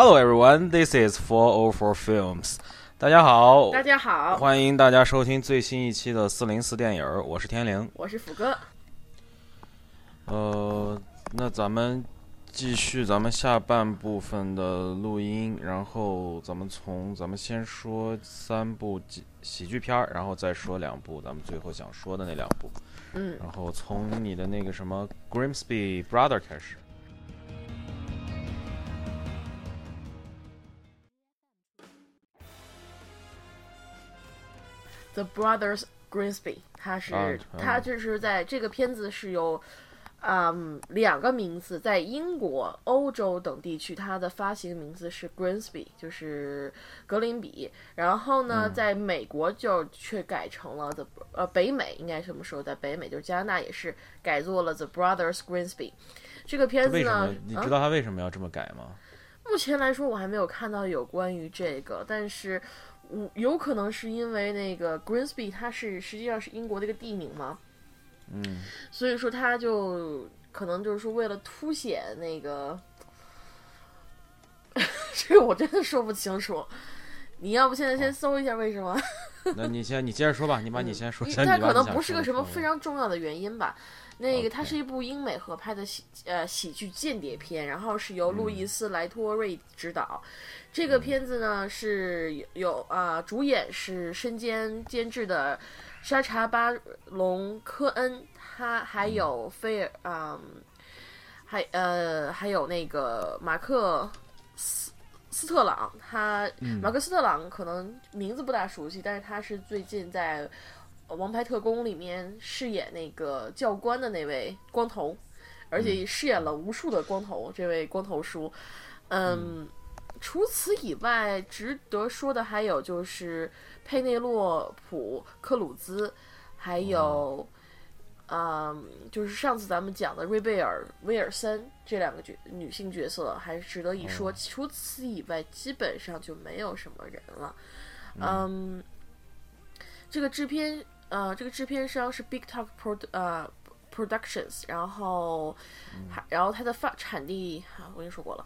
Hello everyone, this is Four O Four Films。大家好，大家好，欢迎大家收听最新一期的四零四电影，我是天灵，我是福哥。呃，那咱们继续咱们下半部分的录音，然后咱们从咱们先说三部喜喜剧片儿，然后再说两部咱们最后想说的那两部。嗯，然后从你的那个什么 Grimsby Brother 开始。The Brothers Grimsby，他是、啊嗯他就是在这个片子是有，嗯，两个名字，在英国、欧洲等地区，它的发行名字是 Grimsby，就是格林比。然后嗯呢，在美国就却改成了 The 呃北美应该什么时候，在北美就是加拿大也是改做了 The Brothers Grimsby。这个片子呢？，你啊知道他为什么要这么改吗？目前来说，我还没有看到有关于这个，但是我有可能是因为那个 Greensby 它是实际上是英国的一个地名嘛，嗯，所以说它就可能就是说为了凸显那个，这个我真的说不清楚。你要不现在先搜一下为什么？那你先你接着说吧，你把你先说，因为先它可能不是个什么非常重要的原因吧。那个，它是一部英美合拍的喜呃喜剧间谍片，然后是由路易斯莱托瑞执导。这个片子呢是有有啊、主演是身兼监制的沙查巴隆科恩，他还有菲尔嗯，还呃还有那个马克斯斯特朗，他、马克斯特朗可能名字不大熟悉，但是他是最近在《呃王牌特工》里面饰演那个教官的那位光头，而且饰演了无数的光头，这位光头叔，嗯。除此以外，值得说的还有就是佩内洛普·克鲁兹，还有，嗯，就是上次咱们讲的瑞贝尔·威尔森这两个角女性角色还是值得一说。除此以外，基本上就没有什么人了。嗯，这个制片，呃，这个制片商是 Big Talk Pro 呃 Productions，然后还、然后它的发产地，啊，我跟你说过了，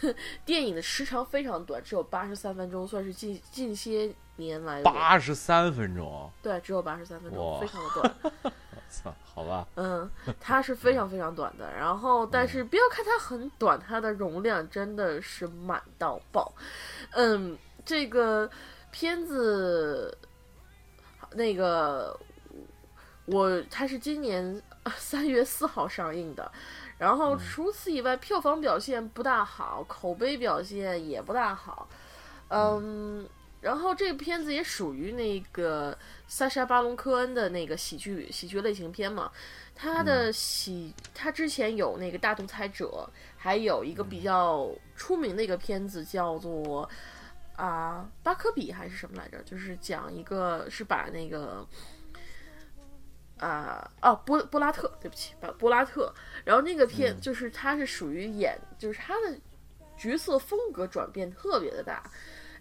电影的时长非常短，只有八十三分钟，算是近近些年来的八十三分钟，对，只有八十三分钟，非常的短。操，好吧，嗯，它是非常非常短的。然后，但是不要看它很短，它的容量真的是满到爆。嗯，这个片子，那个我它是今年 三月四号上映的。然后除此以外，票房表现不大好，口碑表现也不大好。嗯，然后这个片子也属于那个萨莎巴隆科恩的那个喜剧喜剧类型片嘛。他的喜，他之前有那个大独裁者，还有一个比较出名的一个片子叫做啊巴科比还是什么来着？就是讲一个是把那个。啊哦，波波拉特，对不起，把波拉特。然后那个片、就是他是属于演，就是他的角色风格转变特别的大。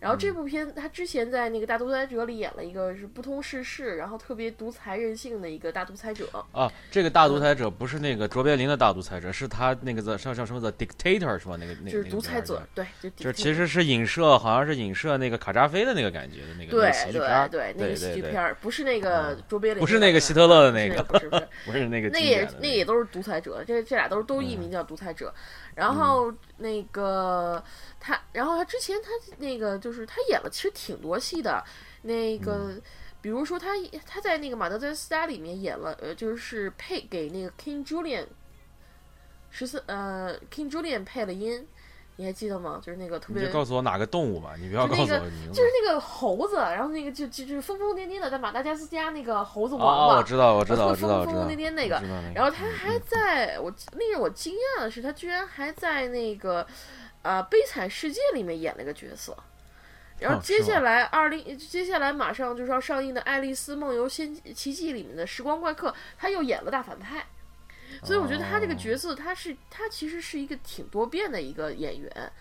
然后这部片他之前在那个《大独裁者》里演了一个是不通世事，然后特别独裁任性的一个大独裁者。啊，这个大独裁者不是那个卓别林的大独裁者，是他那个叫叫叫什么的 dictator 是吧？那个那个就是独裁者，对，就就是其实是影射，好像是影射那个卡扎菲的那个感觉的那个那对对对那个喜剧片儿，不是那个卓别林，不是那个希特勒的那个不是不是，不是那个那也那也都是独裁者，这这俩都是都艺名叫独裁者。然后那个他，然后他之前他那个就是他演了其实挺多戏的，那个。比如说他他在那个马德在斯家里面演了，呃，就是配给那个 King Julian 十四呃 King Julian 配了音，你还记得吗？就是那个特别你就告诉我哪个动物吧，你不要告诉就那个我。就是那个猴子，然后那个就就就是疯疯癫癫的在马达加斯加那个猴子哦王嘛，哦，我知道，我知道，我特知道，知道。疯疯癫癫那个然后他还在我令我惊讶的是，他居然还在那个啊、悲惨世界》里面演了个角色。然后接下来二零、接下来马上就是要上映的《爱丽丝梦游仙奇迹》里面的时光怪客，他又演了大反派。所以我觉得他这个哦角色，他是他其实是一个挺多变的一个演员。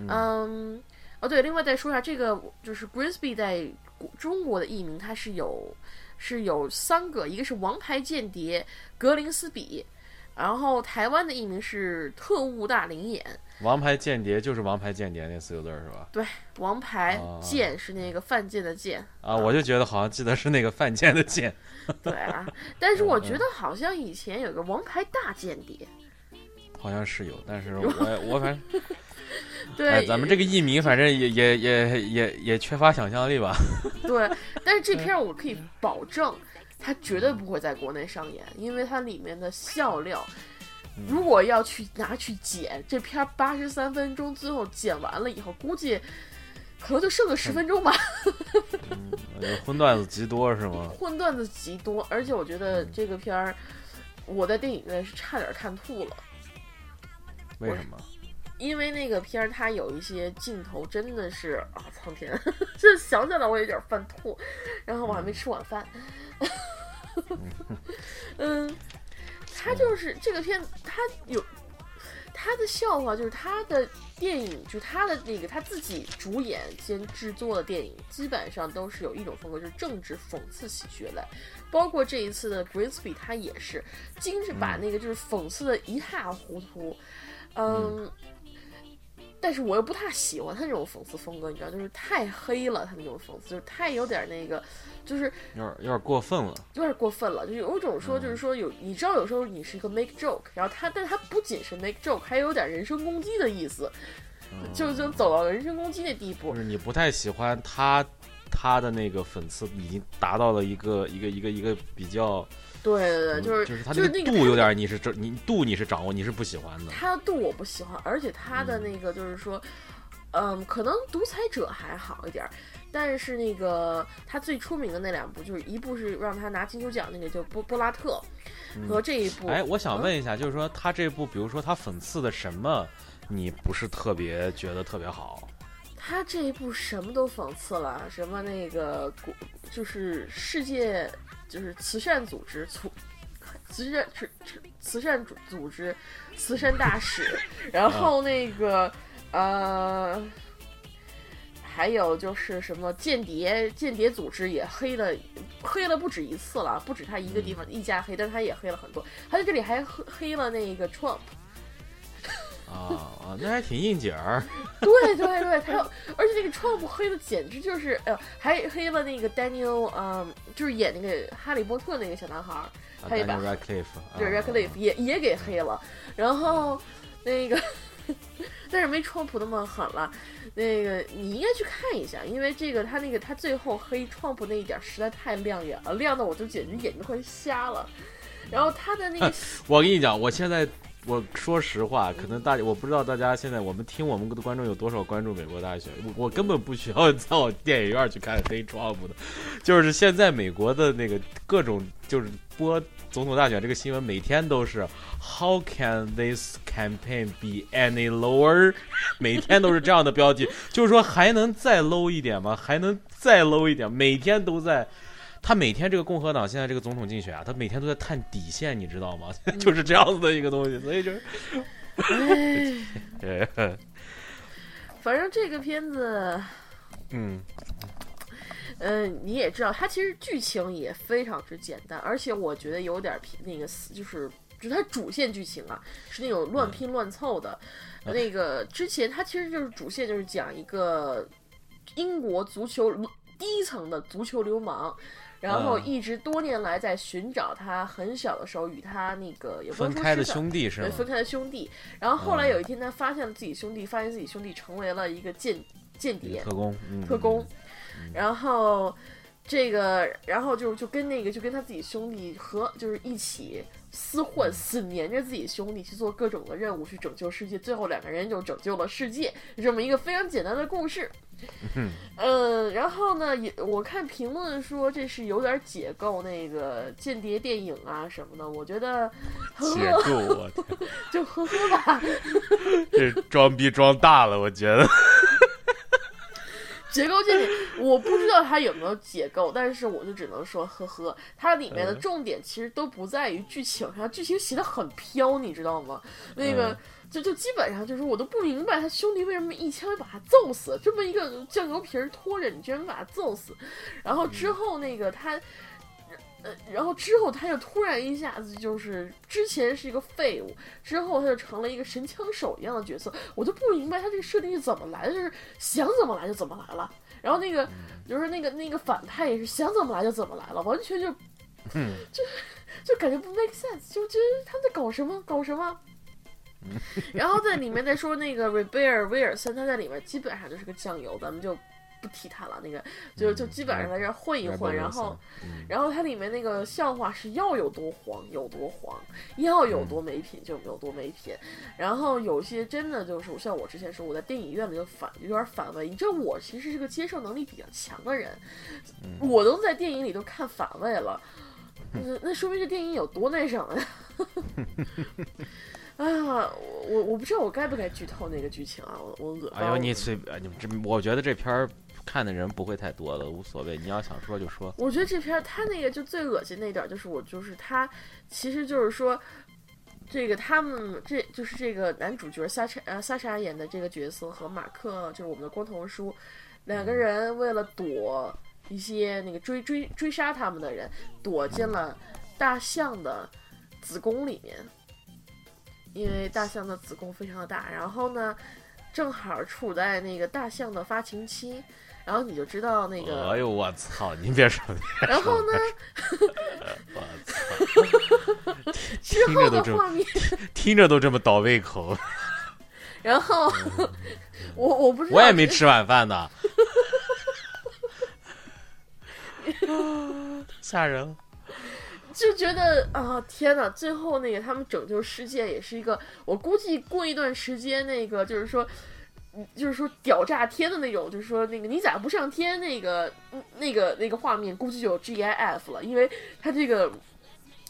嗯，哦对，另外再说一下，这个就是 Grimsby 在中国的译名，他是有是有三个，一个是王牌间谍格林斯比，然后台湾的译名是《特务大灵眼》，王牌间谍就是王牌间谍那四个字儿是吧？对，王牌哦剑是那个犯贱的贱。啊，我就觉得好像记得是那个犯贱的贱。对啊，但是我嗯觉得好像以前有个王牌大间谍。好像是有，但是 我我反正，对，哎，咱们这个译名反正也也也也也缺乏想象力吧。对，但是这片我可以保证，它绝对不会在国内上演，因为它里面的笑料，如果要去拿去剪，这片儿八十三分钟，最后剪完了以后，估计可能就剩个十分钟吧。呃荤段子极多是吗？荤段子极多，而且我觉得这个片儿，我在电影院是差点看吐了。为什么？因为那个片儿，它有一些镜头真的是啊，苍天，这 想起来我有点犯吐。然后我还没吃晚饭，嗯，他就是这个片，他有他的笑话，就是他的电影，就是他的那个他自己主演兼制作的电影，基本上都是有一种风格，就是政治讽刺喜剧类。包括这一次的 Grimsby，他也是精致把那个就是讽刺的一塌糊涂。嗯，但是我又不太喜欢他那种讽刺风格，你知道，就是太黑了，他那种讽刺就是太有点那个，就是有点有点过分了。有点过分了，就有一种说，就是说有，你知道有时候你是一个 make joke，然后他，但他不仅是 make joke，还有点人身攻击的意思，就就走到人身攻击那地步就。是你不太喜欢他他的那个粉刺已经达到了一个一个一个一个比较，对对对，就是就是他就是那个度有点你是这你度你是掌握你是不喜欢的。他的度我不喜欢，而且他的那个就是说，嗯，可能独裁者还好一点儿，但是那个他最出名的那两部，就是一部是让他拿金球奖那个，就波波拉特，和这一部，哎，我想问一下，就是说他这部，比如说他讽刺的什么，你不是特别觉得特别好？他这一部什么都讽刺了，什么那个国就是世界就是慈善组织促。慈善慈慈善组组织，慈善大使，然后那个呃，还有就是什么间谍间谍组织也黑了，黑了不止一次了，不止他一个地方一家黑，但他也黑了很多。他在这里还黑黑了那个 Trump，啊啊，那还挺应景儿。对 对对，他而且那个 Trump 黑的简直就是，哎呃，还黑了那个 Daniel，嗯，就是演那个哈利波特那个小男孩儿，他也把 Daniel Radcliffe，对啊 Radcliffe 也也给黑了，然后那个，但是没 Trump 那么狠了。那个你应该去看一下，因为这个他那个他最后黑 Trump 那一点实在太亮眼了，亮的我就简直眼睛快瞎了。然后他的那个 我跟你讲，我现在我说实话，可能大家我不知道大家现在我们听我们的观众有多少关注美国大选，我我根本不需要到电影院去看黑 Trump 的，就是现在美国的那个各种就是播总统大选这个新闻，每天都是 How can this campaign be any lower？每天都是这样的标题，就是说还能再 low 一点吗？还能再 low 一点？每天都在。他每天这个共和党现在这个总统竞选啊，他每天都在探底线，你知道吗？就是这样子的一个东西，所以就是，哎，呃反正这个片子。嗯，嗯，你也知道，它其实剧情也非常之简单，而且我觉得有点偏那个死，就是就是它主线剧情啊，是那种乱拼乱凑的。那个之前它其实就是主线就是讲一个英国足球低层的足球流氓。然后嗯一直多年来在寻找他很小的时候与他那个也不能说分开的兄弟是吗？对分开的兄弟。然后后来有一天他发现了自己兄弟，发现自己兄弟成为了一个间间谍特工，嗯特工，然后这个，然后就就跟那个就跟他自己兄弟和就是一起厮混，死黏着自己兄弟去做各种的任务，去拯救世界。最后两个人就拯救了世界，这么一个非常简单的故事。嗯，然后呢，也我看评论说这是有点解构那个间谍电影啊什么的，我觉得呵解呵构我天，就呵呵吧。这装逼装大了，我觉得。结构这里我不知道它有没有解构，但是我就只能说呵呵，它里面的嗯重点其实都不在于剧情上，剧情写的很飘，你知道吗？那个。嗯就就基本上就是我都不明白他兄弟为什么一枪把他揍死，这么一个酱油瓶儿拖着你居然把他揍死，然后之后那个他，呃，然后之后他就突然一下子就是之前是一个废物，之后他就成了一个神枪手一样的角色，我就不明白他这个设定是怎么来的，就是想怎么来就怎么来了。然后那个就是那个那个反派也是想怎么来就怎么来了，完全就 嗯就就感觉不 make sense，就觉得他在搞什么搞什么。然后在里面再说那个瑞贝尔威尔森，他在里面基本上就是个酱油，咱们就。不提他了，那个就就基本上在这混一混，然后，然后它里面那个笑话是要有多黄有多黄，要有多没品就有多没品，然后有些真的就是像我之前说，我在电影院里就反有点反胃，你知道我其实是个接受能力比较强的人，我都在电影里都看反胃了，那那说明这电影有多那什么呀？啊，我我不知道我该不该剧透那个剧情啊，我我恶哎呦，你随你这，我觉得这片儿。看的人不会太多了，无所谓。你要想说就说。我觉得这片儿他那个就最恶心那点就是我就是他，其实就是说，这个他们这就是这个男主角萨查呃萨莎演的这个角色和马克就是我们的光头叔两个人为了躲一些那个追追追杀他们的人，躲进了大象的子宫里面，因为大象的子宫非常的大，然后呢，正好处在那个大象的发情期。然后你就知道那个，哎呦我操！您别说，然后呢？我操！听着都这么，听着都这么倒胃口。然后我我不知道，我也没吃晚饭呢。吓人！就觉得啊，天哪！最后那个他们拯救世界也是一个，我估计过一段时间，那个就是说。就是说屌炸天的那种，就是说那个你咋不上天？那个那个那个画面估计就有 GIF 了，因为他这个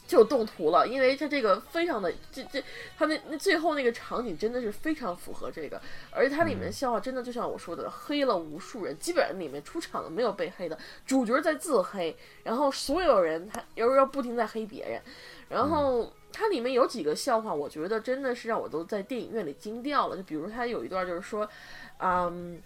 就动图了，因为它这个非常的这这它那那最后那个场景真的是非常符合这个，而且它里面笑话真的就像我说的，黑了无数人，基本上里面出场的没有被黑的，主角在自黑，然后所有人他要要不停在黑别人，然后。它里面有几个笑话，我觉得真的是让我都在电影院里惊掉了。就比如它有一段就是说，嗯，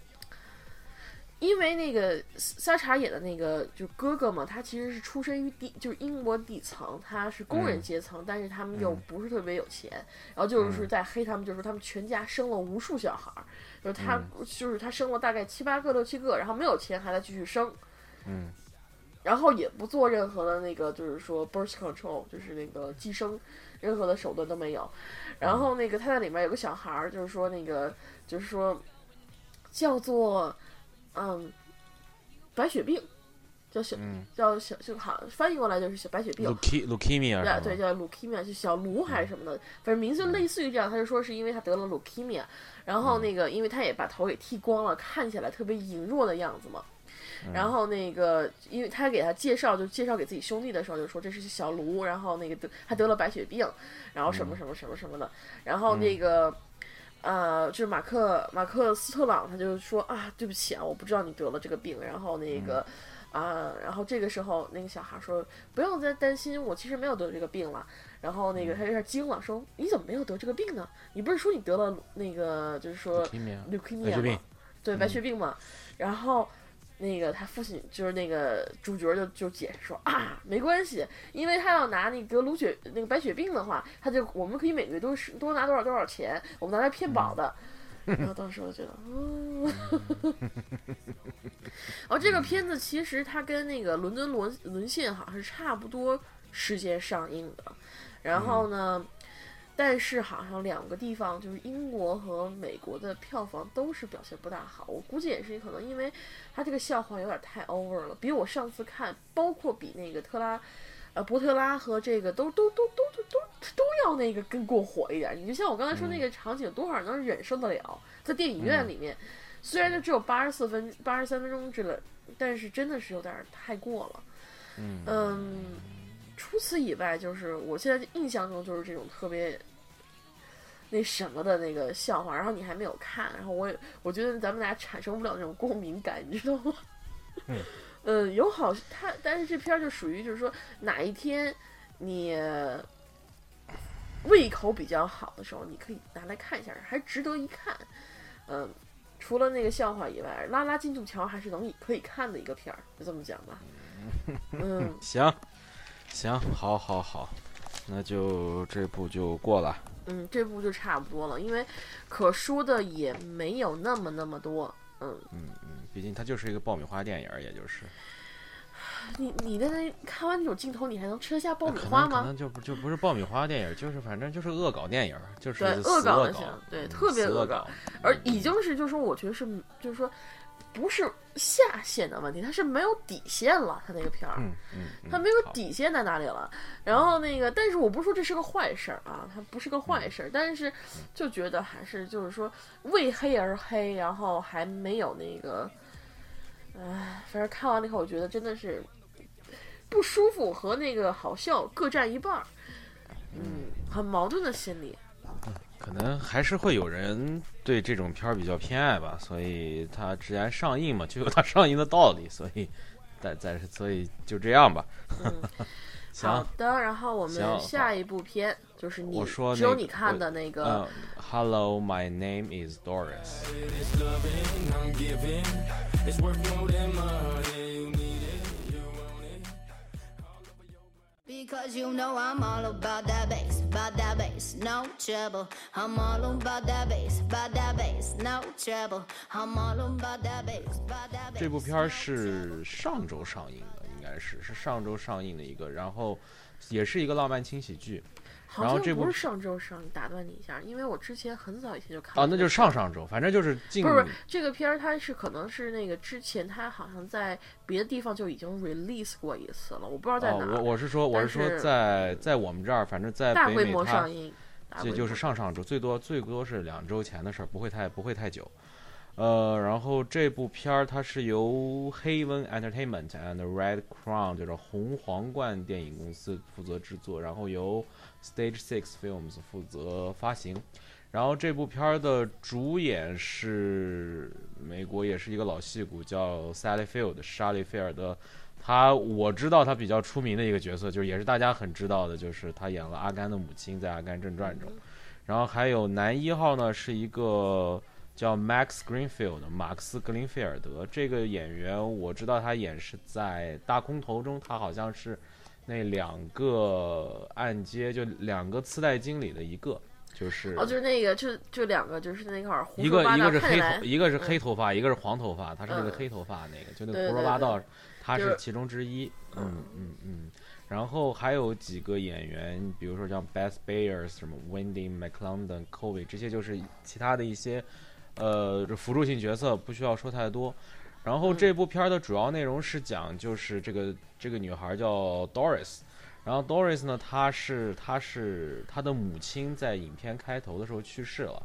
因为那个萨查演的那个就是哥哥嘛，他其实是出身于底，就是英国底层，他是工人阶层，但是他们又不是特别有钱，然后就是在黑他们，就是说他们全家生了无数小孩儿，就是他就是他生了大概七八个六七个，然后没有钱还在继续生，嗯。然后也不做任何的那个，就是说 birth control，就是那个寄生，任何的手段都没有。然后那个他在里面有个小孩儿，就是说那个就是说叫做嗯白血病，叫小叫小就好翻译过来就是小白血病。leukemia 对，叫 leukemia，就小卢还是什么的，反正名字类似于这样。他就说是因为他得了 leukemia，然后那个因为他也把头给剃光了，看起来特别羸弱的样子嘛。然后那个，因为他给他介绍，就介绍给自己兄弟的时候，就说这是小卢，然后那个得他得了白血病，然后什么什么什么什么的，然后那个，呃，就是马克马克斯特朗，他就说啊，对不起啊，我不知道你得了这个病，然后那个，啊，然后这个时候那个小孩说不用再担心，我其实没有得这个病了，然后那个他有点惊了，说你怎么没有得这个病呢？你不是说你得了那个就是说 leukemia 吗？对，白血病嘛，然后。那个他父亲就是那个主角就就解释说啊，没关系，因为他要拿那个卢血那个白血病的话，他就我们可以每个月都是多拿多少多少钱，我们拿来骗保的。然后当时我觉得，哦，然 后这个片子其实它跟那个伦敦沦沦陷好像是差不多时间上映的，然后呢。但是好像两个地方，就是英国和美国的票房都是表现不大好。我估计也是可能因为他这个笑话有点太 over 了，比我上次看，包括比那个特拉，呃，伯特拉和这个都都都都都都都要那个更过火一点。你就像我刚才说那个场景，多少能忍受得了？在电影院里面，虽然就只有八十四分、八十三分钟之类，但是真的是有点太过了。嗯。除此以外，就是我现在印象中就是这种特别那什么的那个笑话，然后你还没有看，然后我也我觉得咱们俩产生不了那种共鸣感，你知道吗？嗯，嗯，有好他，但是这片儿就属于就是说哪一天你胃口比较好的时候，你可以拿来看一下，还值得一看。嗯，除了那个笑话以外，拉拉进度条还是能可以看的一个片儿，就这么讲吧。嗯，行。行，好，好，好，那就这部就过了。嗯，这部就差不多了，因为可说的也没有那么那么多。嗯嗯嗯，毕竟它就是一个爆米花电影，也就是。你你在那看完那种镜头，你还能吃得下爆米花吗？能可能就不就不是爆米花电影，就是反正就是恶搞电影，就是恶搞恶的行对嗯特别恶搞。而已经是就是说，我觉得是就是说，不是下限的问题，它是没有底线了，它那个片儿。嗯嗯，嗯它没有底线在哪里了，然后那个，但是我不是说这是个坏事儿啊，它不是个嗯坏事儿，但是就觉得还是就是说为黑而黑，然后还没有那个，唉，反正看完了以后，我觉得真的是不舒服和那个好笑各占一半儿，嗯，很矛盾的心理。可能还是会有人对这种片儿比较偏爱吧，所以它既然上映嘛，就有它 上映的道理，所以，但但是所以就这样吧。嗯，好的，然后我们下一部片就是你我说只有你看的那个嗯，Hello, my name is Doris。Because you know I'm all about that bass, about that bass, no trouble. I'm all about that bass, about that bass, no trouble. I'm all about that bass, about that bass. 这部片儿是上周上映的，应该是是上周上映的一个，然后也是一个浪漫轻喜剧然后这部不是上周上，打断你一下，因为我之前很早以前就看啊，过这个那就是上上周，反正就是近不是不是这个片儿，它是可能是那个之前它好像在别的地方就已经 release 过一次了，我不知道在哦，哪儿。我我是说我是说在在我们这儿，反正在大规模上映，大这就是上上周，最多最多是两周前的事儿，不会太不会太久。呃，然后这部片儿它是由 Haven Entertainment and Red Crown 就是红皇冠电影公司负责制作，然后由 Stage Six Films 负责发行。然后这部片儿的主演是美国也是一个老戏骨，叫 Sally Field 莎莉菲尔德。他我知道他比较出名的一个角色，就是也是大家很知道的，就是他演了阿甘的母亲在《阿甘正传》中。然后还有男一号呢，是一个叫 Max Greenfield 马克思格林菲尔德。这个演员我知道他演是在《大空头》中，他好像是那两个按揭就两个次贷经理的一个，就是哦，就是那个，就就两个，就是那块儿胡一个一个是黑头，一个是黑头发，一个是黄头发，他是那个嗯黑头发那个，就那个胡说八道，他是是其中之一。嗯嗯嗯。然后还有几个演员，比如说像 Beth Bayers、什么 Wendy McLendon、Covey，这些就是其他的一些呃辅助性角色，不需要说太多。然后嗯。这部片儿的主要内容是讲，就是这个这个女孩叫 Doris，然后 Doris 呢，她是她是她的母亲在影片开头的时候去世了，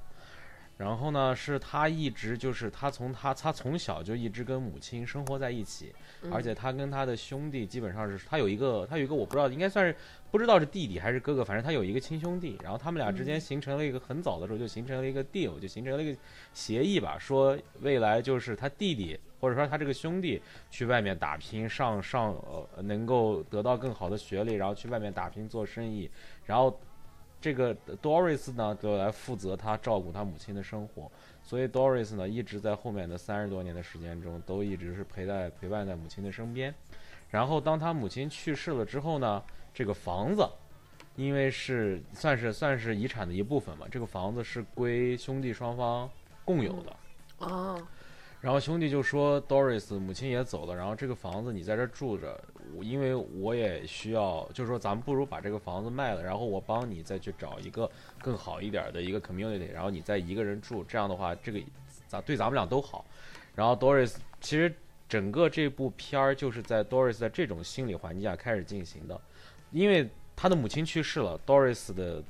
然后呢是她一直就是她从她她从小就一直跟母亲生活在一起，嗯。而且她跟她的兄弟基本上是她有一个她有一个我不知道应该算是不知道是弟弟还是哥哥，反正她有一个亲兄弟，然后他们俩之间形成了一个很早的时候就形成了一个 deal，就形成了一个协议吧，说未来就是他弟弟或者说他这个兄弟去外面打拼，上上呃能够得到更好的学历，然后去外面打拼做生意，然后这个 Doris 呢就来负责他照顾他母亲的生活，所以 Doris 呢一直在后面的三十多年的时间中都一直是陪在陪伴在母亲的身边，然后当他母亲去世了之后呢，这个房子。因为是算是算是遗产的一部分嘛，这个房子是归兄弟双方共有的。哦，然后兄弟就说，Doris 母亲也走了，然后这个房子你在这住着，我因为我也需要，就是说咱们不如把这个房子卖了，然后我帮你再去找一个更好一点的一个 community，然后你再一个人住，这样的话这个咱对咱们俩都好。然后 Doris 其实整个这部片儿就是在 Doris 在这种心理环境下开始进行的，因为他的母亲去世了，Doris 的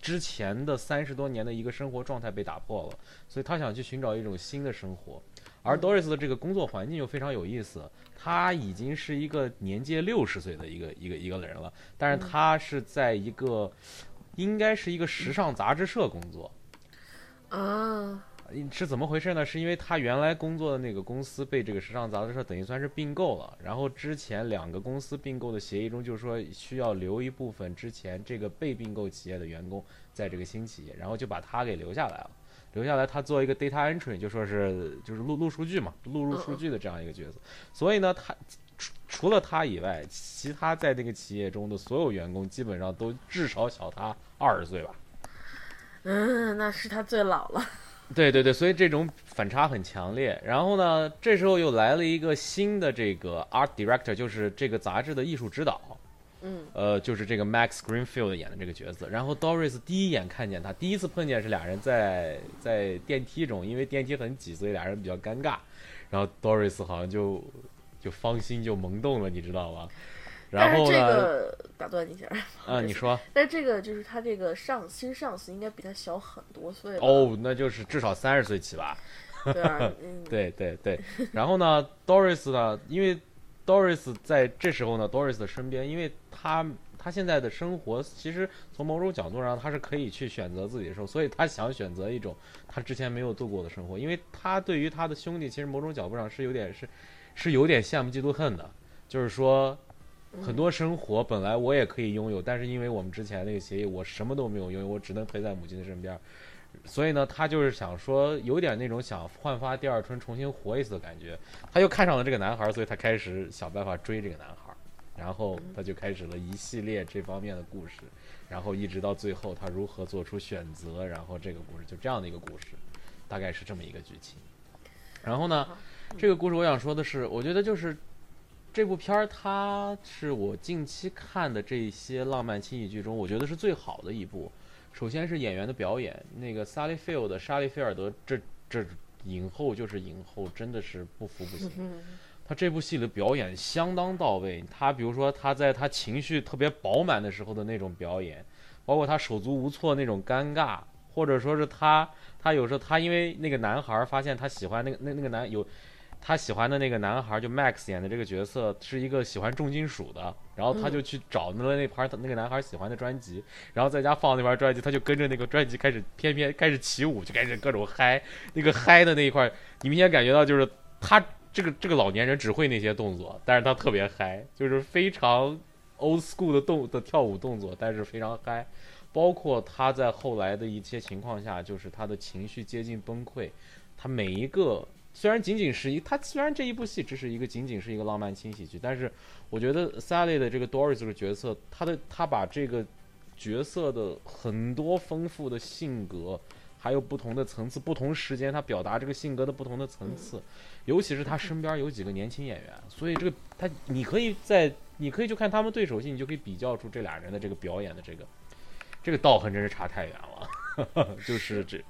之前的三十多年的一个生活状态被打破了，所以他想去寻找一种新的生活。而 Doris 的这个工作环境又非常有意思，他已经是一个年届六十岁的一个一个一个人了，但是他是在一个应该是一个时尚杂志社工作。啊，是怎么回事呢？是因为他原来工作的那个公司被这个时尚杂志社等于算是并购了，然后之前两个公司并购的协议中就是说需要留一部分之前这个被并购企业的员工在这个新企业，然后就把他给留下来了。留下来，他做一个 data entry，就说是就是录录数据嘛，录入数据的这样一个角色。所以呢，他除除了他以外，其他在那个企业中的所有员工基本上都至少小他二十岁吧。嗯，那是他最老了。对对对，所以这种反差很强烈。然后呢，这时候又来了一个新的这个 art director，就是这个杂志的艺术指导。嗯，呃，就是这个 Max Greenfield 演的这个角色。然后 Doris 第一眼看见他，第一次碰见是俩人在在电梯中，因为电梯很挤，所以俩人比较尴尬。然后 Doris 好像就就芳心就萌动了，你知道吗？然后呢？个打断一下，啊，你说但这个就是他这个上新上司应该比他小很多岁吧？哦，那就是至少三十岁起吧？对啊，嗯，对对对，然后呢，Doris 呢，因为 Doris 在这时候呢，Doris 的身边，因为他他现在的生活，其实从某种角度上，他是可以去选择自己的生活，所以他想选择一种他之前没有度过的生活，因为他对于他的兄弟，其实某种角度上是有点是是有点羡慕嫉妒恨的，就是说。很多生活本来我也可以拥有，但是因为我们之前那个协议，我什么都没有拥有，我只能陪在母亲的身边。所以呢，他就是想说，有点那种想焕发第二春、重新活一次的感觉。他又看上了这个男孩，所以他开始想办法追这个男孩，然后他就开始了一系列这方面的故事，然后一直到最后他如何做出选择，然后这个故事就这样的一个故事，大概是这么一个剧情。然后呢，这个故事我想说的是，我觉得就是这部片儿，它是我近期看的这些浪漫轻喜剧中，我觉得是最好的一部。首先是演员的表演，那个 Sally Field 莎莉菲尔德，这这影后就是影后，真的是不服不行。他这部戏的表演相当到位，他比如说他在他情绪特别饱满的时候的那种表演，包括他手足无措那种尴尬，或者说是他他有时候他因为那个男孩发现他喜欢那个那那个男有他喜欢的那个男孩儿就 Max 演的这个角色是一个喜欢重金属的，然后他就去找那那盘那个男孩儿喜欢的专辑，然后在家放那盘专辑，他就跟着那个专辑开始翩翩开始起舞，就开始各种嗨，那个嗨的那一块儿，你明显感觉到就是他这个这个老年人只会那些动作，但是他特别嗨，就是非常 old school 的动的跳舞动作，但是非常嗨。包括他在后来的一些情况下，就是他的情绪接近崩溃，他每一个虽然仅仅是一，他虽然这一部戏只是一个仅仅是一个浪漫轻喜剧，但是我觉得 Sally 的这个 Doris 这个角色，他的他把这个角色的很多丰富的性格，还有不同的层次、不同时间，他表达这个性格的不同的层次，尤其是他身边有几个年轻演员，所以这个他你可以在你可以就看他们对手戏，你就可以比较出这俩人的这个表演的这个这个道行真是差太远了，就是这。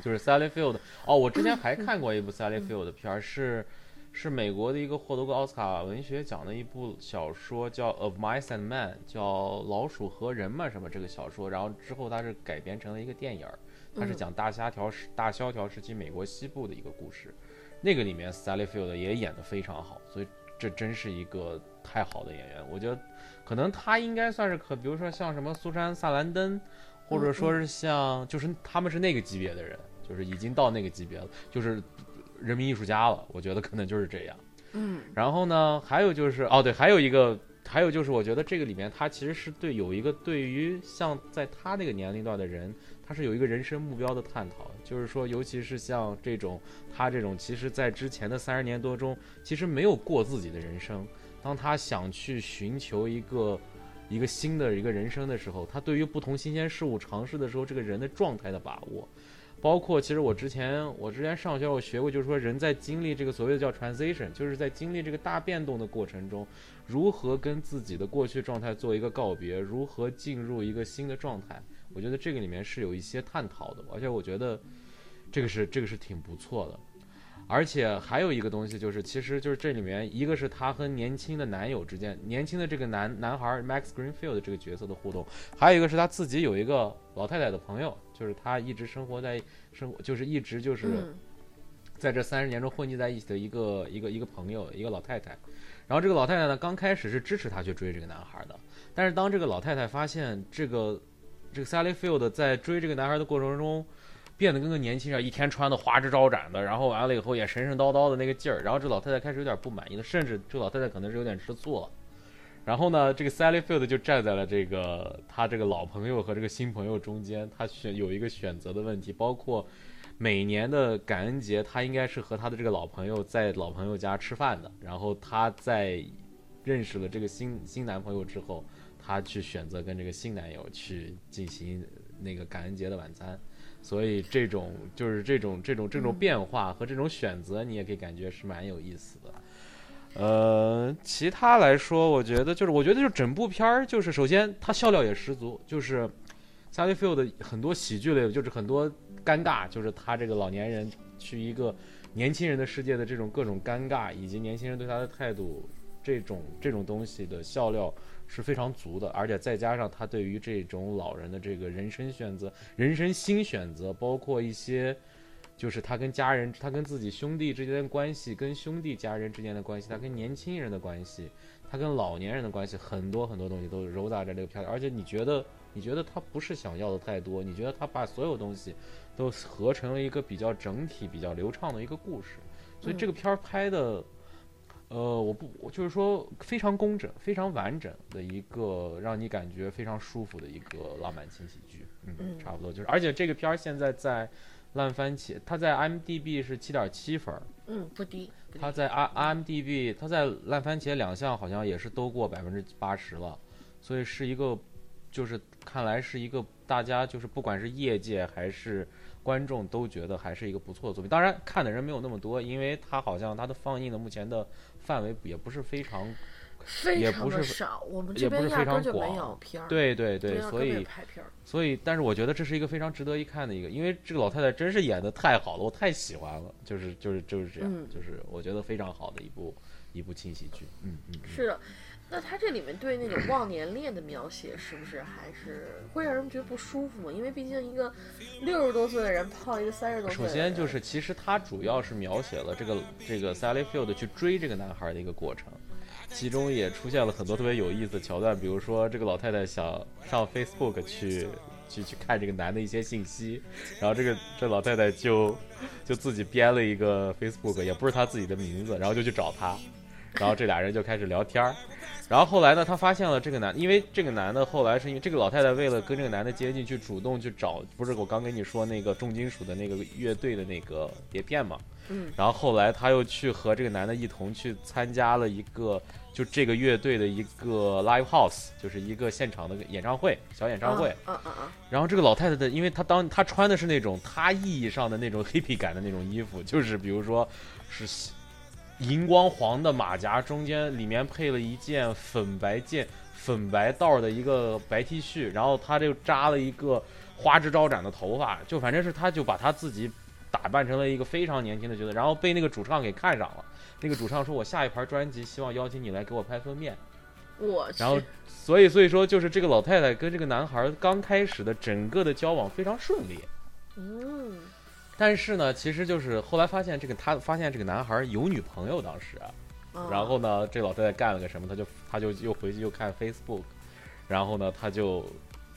就是 Sally Field 哦，我之前还 看过一部 Sally Field 的片儿，是是美国的一个获得过奥斯卡文学奖的一部小说，叫《Of Mice and Men》，叫《老鼠和人嘛》什么这个小说，然后之后它是改编成了一个电影儿，它是讲大萧条时大萧条时期美国西部的一个故事，那个里面 Sally Field 也演得非常好，所以这真是一个太好的演员，我觉得可能他应该算是可，比如说像什么苏珊·萨兰登。或者说是像，就是他们是那个级别的人，就是已经到那个级别了，就是人民艺术家了。我觉得可能就是这样。嗯，然后呢，还有就是，哦对，还有一个，还有就是，我觉得这个里面他其实是对有一个对于像在他那个年龄段的人，他是有一个人生目标的探讨，就是说，尤其是像这种他这种，其实在之前的三十年多中，其实没有过自己的人生，当他想去寻求一个。一个新的一个人生的时候，他对于不同新鲜事物尝试的时候，这个人的状态的把握，包括其实我之前我之前上学我学过，就是说人在经历这个所谓的叫 transition，就是在经历这个大变动的过程中，如何跟自己的过去状态做一个告别，如何进入一个新的状态，我觉得这个里面是有一些探讨的，而且我觉得这个是这个是挺不错的。而且还有一个东西，就是其实就是这里面一个是他和年轻的男友之间，年轻的这个男男孩 Max Greenfield 这个角色的互动，还有一个是他自己有一个老太太的朋友，就是他一直生活在生活，就是一直就是嗯在这三十年中混迹在一起的一个一个一个朋友，一个老太太。然后这个老太太呢，刚开始是支持他去追这个男孩的，但是当这个老太太发现这个这个 Sally Field 在追这个男孩的过程中，变得跟个年轻人一天穿的花枝招展的，然后完了以后也神神叨叨的那个劲儿，然后这老太太开始有点不满意了，甚至这老太太可能是有点吃醋了。然后呢，这个 Sally Field 就站在了这个他这个老朋友和这个新朋友中间，他选有一个选择的问题，包括每年的感恩节，他应该是和他的这个老朋友在老朋友家吃饭的，然后他在认识了这个新新男朋友之后，她去选择跟这个新男友去进行那个感恩节的晚餐。所以这种就是这种这种这种变化和这种选择，你也可以感觉是蛮有意思的。呃，其他来说，我觉得就是我觉得就是整部片儿，就是首先它笑料也十足，就是 Sally Field 的很多喜剧类的，就是很多尴尬，就是他这个老年人去一个年轻人的世界的这种各种尴尬，以及年轻人对他的态度，这种这种东西的笑料是非常足的，而且再加上他对于这种老人的这个人生选择、人生新选择，包括一些。就是他跟家人，他跟自己兄弟之间的关系，跟兄弟家人之间的关系，他跟年轻人的关系，他跟老年人的关系，很多很多东西都揉杂在这个片里。而且你觉得，你觉得他不是想要的太多，你觉得他把所有东西都合成了一个比较整体、比较流畅的一个故事。所以这个片儿拍的，呃，我不，我就是说非常工整、非常完整的一个，让你感觉非常舒服的一个浪漫轻喜剧。嗯，嗯差不多就是。而且这个片儿现在在烂番茄，它在 IMDB 是七点七分儿，嗯，不低，不低它在 I IMDB，它在烂番茄两项好像也是都过百分之八十了，所以是一个，就是看来是一个大家就是不管是业界还是观众都觉得还是一个不错的作品。当然看的人没有那么多，因为它好像它的放映的目前的范围也不是非常，也不是少，我们也不这边压是非常根就没广有片儿，对对对，所以拍片儿。所以，但是我觉得这是一个非常值得一看的一个，因为这个老太太真是演的太好了，我太喜欢了，就是就是就是这样，嗯就是我觉得非常好的一部一部轻喜剧，嗯嗯，嗯是的，那他这里面对那种忘年恋的描写，是不是还是会让人觉得不舒服嘛？因为毕竟一个六十多岁的人泡一个三十多岁首，先就是，其实他主要是描写了这个这个 Sally Field 去追这个男孩的一个过程，其中也出现了很多特别有意思的桥段，比如说这个老太太想上 Facebook 去去去看这个男的一些信息，然后这个这老太太就就自己编了一个 Facebook，也不是她自己的名字，然后就去找他，然后这俩人就开始聊天儿。然后后来呢，他发现了这个男，因为这个男的后来是因为这个老太太为了跟这个男的接近，去主动去找，不是我刚跟你说那个重金属的那个乐队的那个碟片嘛，嗯，然后后来他又去和这个男的一同去参加了一个就这个乐队的一个 live house，就是一个现场的演唱会，小演唱会。嗯嗯嗯！然后这个老太太的，因为她当她穿的是那种她意义上的那种 hippie 感的那种衣服，就是比如说是西荧光黄的马甲，中间里面配了一件粉白件粉白道儿的一个白 T 恤，然后他就扎了一个花枝招展的头发，就反正是他就把他自己打扮成了一个非常年轻的角色，然后被那个主唱给看上了。那个主唱说：“我下一盘专辑希望邀请你来给我拍封面。”我去，然后，所以所以说，就是这个老太太跟这个男孩刚开始的整个的交往非常顺利，嗯，但是呢，其实就是后来发现这个他发现这个男孩有女朋友，当时，啊然后呢，这老太太干了个什么？他就他就又回去又看 Facebook，然后呢，他就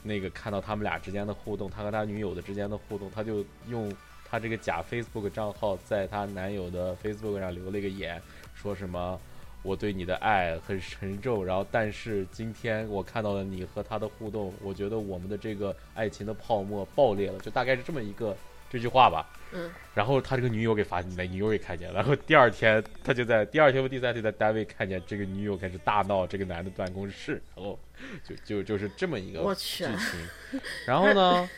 那个看到他们俩之间的互动，他和他女友的之间的互动，他就用他这个假 Facebook 账号在他男友的 Facebook 上留了一个言，说什么。我对你的爱很沉重，然后但是今天我看到了你和他的互动，我觉得我们的这个爱情的泡沫爆裂了，就大概是这么一个这句话吧。嗯，然后他这个女友给发来，女友给看见了，然后第二天他就在第二天或第三天在单位看见这个女友开始大闹这个男的办公室，然后 就就就是这么一个剧情。然后呢，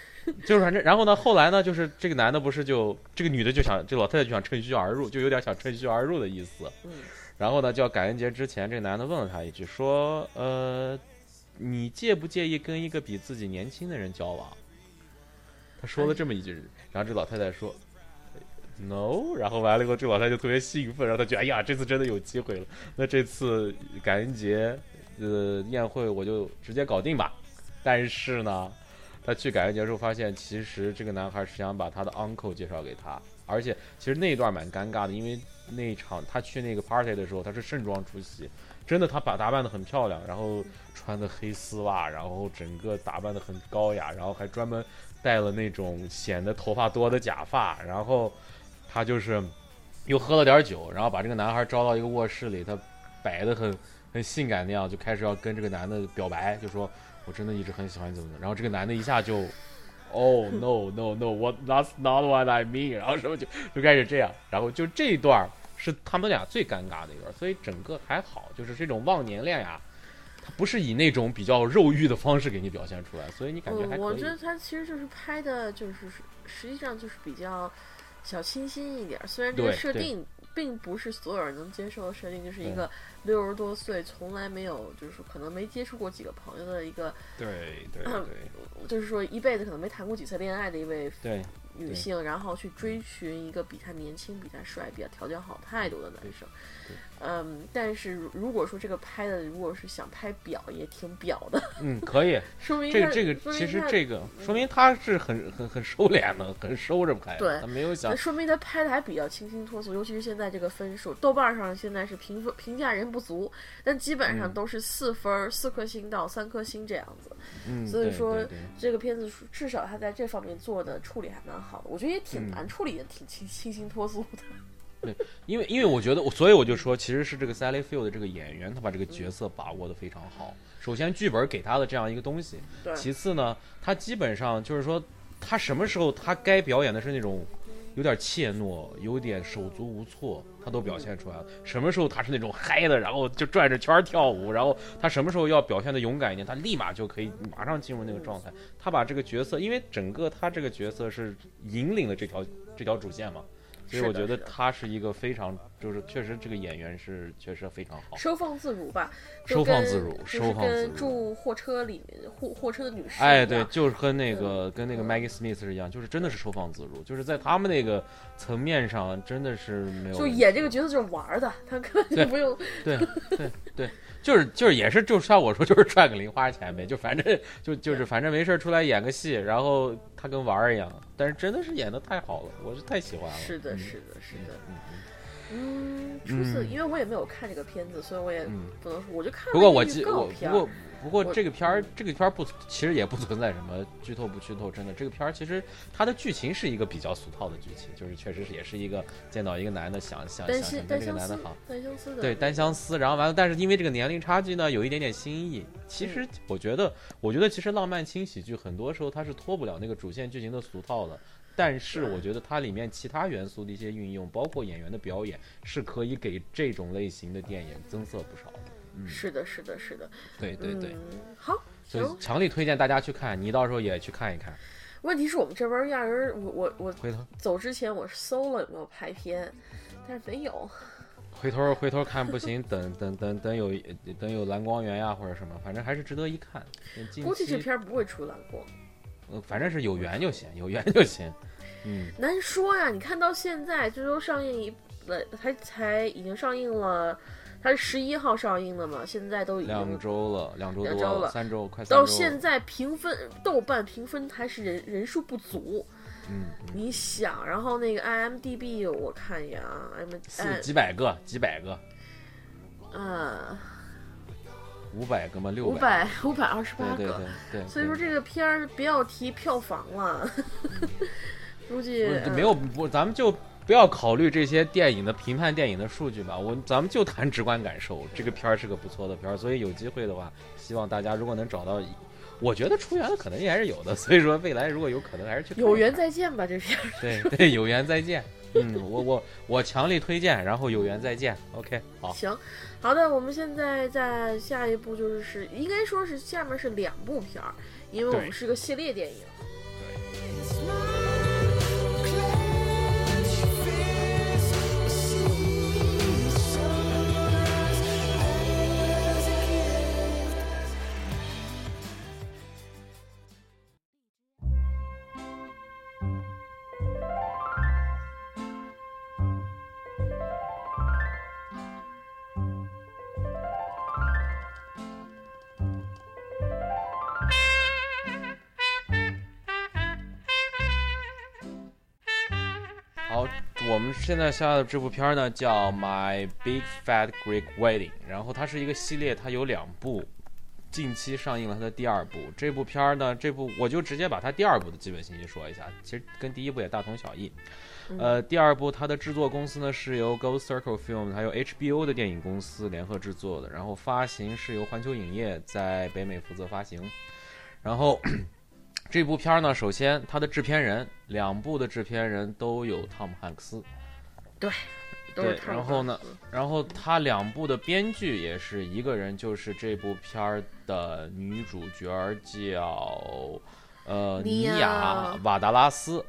就是反正然后呢，后来呢，就是这个男的不是就这个女的就想这老太太就想趁虚而入，就有点想趁虚而入的意思。嗯然后呢，就要感恩节之前，这个男的问了他一句，说：“呃，你介不介意跟一个比自己年轻的人交往？”他说了这么一句，然后这老太太说：“No。”然后完了以后，这老太太就特别兴奋，然后她觉得：“哎呀，这次真的有机会了。那这次感恩节呃宴会我就直接搞定吧。”但是呢，她去感恩节的时候发现，其实这个男孩是想把他的 uncle 介绍给他，而且其实那一段蛮尴尬的，因为那一场他去那个 party 的时候，他是盛装出席，真的他把打扮的很漂亮，然后穿的黑丝袜，然后整个打扮的很高雅，然后还专门戴了那种显得头发多的假发，然后他就是又喝了点酒，然后把这个男孩招到一个卧室里，他摆的很很性感那样，就开始要跟这个男的表白，就说我真的一直很喜欢你怎么怎么，然后这个男的一下就。Oh no no no! What that's not what I mean。然后什么就就开始这样，然后就这一段是他们俩最尴尬的一段，所以整个还好，就是这种忘年恋呀，它不是以那种比较肉欲的方式给你表现出来，所以你感觉还嗯，可以。我觉得他其实就是拍的，就是实际上就是比较小清新一点儿。虽然这个设定并不是所有人能接受的设定，就是一个六十多岁从来没有，就是说可能没接触过几个朋友的一个，对对嗯对。就是说一辈子可能没谈过几次恋爱的一位女性，然后去追寻一个比她年轻、比她帅、比她条件好太多的男生。嗯，但是如如果说这个拍的，如果是想拍表，也挺表的，嗯，可以。说明这个这个其实这个说明他是很很很收敛的，很收着拍的，对。他没有想那说明他拍的还比较清新脱俗，尤其是现在这个分数，豆瓣上现在是评分评价人不足，但基本上嗯都是四分儿、四颗星到三颗星这样子。嗯，所以说这个片子至少他在这方面做的处理还蛮好的，我觉得也挺嗯难处理也，挺清清新脱俗的。对因为因为我觉得，所以我就说，其实是这个 Sally Field 的这个演员，他把这个角色把握的非常好。首先，剧本给他的这样一个东西，其次呢，他基本上就是说，他什么时候他该表演的是那种有点怯懦、有点手足无措，他都表现出来了。什么时候他是那种嗨的，然后就转着圈跳舞，然后他什么时候要表现的勇敢一点，他立马就可以马上进入那个状态。他把这个角色，因为整个他这个角色是引领了这条这条主线嘛。所以我觉得是的是的。他是一个非常，就是确实这个演员是确实非常好。收放自如吧，收放自如收放自如。跟住货车里面货货车的女士哎，对，就是和那个跟那个 Maggie Smith 是一样，就是真的是收放自如，就是在他们那个层面上，真的是没有就演这个角色就是玩的，他根本就不用对 对对，就是就是也是就像我说，就是赚个零花钱呗，就反正就就是反正没事儿出来演个戏，然后他跟玩儿一样，但是真的是演的太好了，我是太喜欢了。是的，嗯是的，是的。嗯嗯嗯，初次，嗯因为我也没有看这个片子，所以我也嗯不能说，我就看过一个预我不过不过这个片儿这个片儿不其实也不存在什么剧透不剧透，真的这个片儿其实它的剧情是一个比较俗套的剧情，就是确实是也是一个见到一个男的想想想想跟这个男的好。，单相思的对单相思，然后完了，但是因为这个年龄差距呢，有一点点新意。其实我觉得，我觉得其实浪漫轻喜剧很多时候它是脱不了那个主线剧情的俗套的，但是我觉得它里面其他元素的一些运用，包括演员的表演，是可以给这种类型的电影增色不少的。嗯，是的，是的，是的，对对对，嗯，好，所以。强力推荐大家去看，你到时候也去看一看。问题是我们这边儿压根儿，我我我回头走之前我搜了有没有排片，但是没有。回头回头看不行，等等等等有等有蓝光源呀或者什么，反正还是值得一看。估计这片不会出蓝光，呃反正是有缘就行，有缘就行。嗯，难说呀。你看到现在最终上映一了，才才已经上映了，它是十一号上映的嘛，现在都已经两经周了，两周多两周了三周快。到现在评分，豆瓣评分还是人人数不足。嗯，嗯你想，然后那个 IMDB 我看一眼啊哎几百个，几百个，呃五百个吗？六五百五百二十八对对个，对对。所以说这个片儿不要提票房了，估计没有不，咱们就不要考虑这些电影的评判电影的数据吧，我咱们就谈直观感受。这个片儿是个不错的片儿，所以有机会的话，希望大家如果能找到，我觉得出源的可能性还是有的。所以说未来如果有可能，还是去有缘再见吧，这片儿。对对，有缘再见。嗯，我我我强力推荐，然后有缘再见。OK，好，行，好的，我们现在在下一步就是应该说是下面是两部片儿，因为我们是个系列电影。现在下的这部片儿呢叫《My Big Fat Greek Wedding》，然后它是一个系列，它有两部，近期上映了它的第二部。这部片儿呢，这部我就直接把它第二部的基本信息说一下，其实跟第一部也大同小异。呃，第二部它的制作公司呢是由 Gold Circle Film 还有 HBO 的电影公司联合制作的，然后发行是由环球影业在北美负责发行，然后。这部片儿呢，首先它的制片人，两部的制片人都有汤姆汉克斯。对，都是对然后呢嗯然后他两部的编剧也是一个人，就是这部片儿的女主角叫呃尼尼亚亚瓦达拉斯，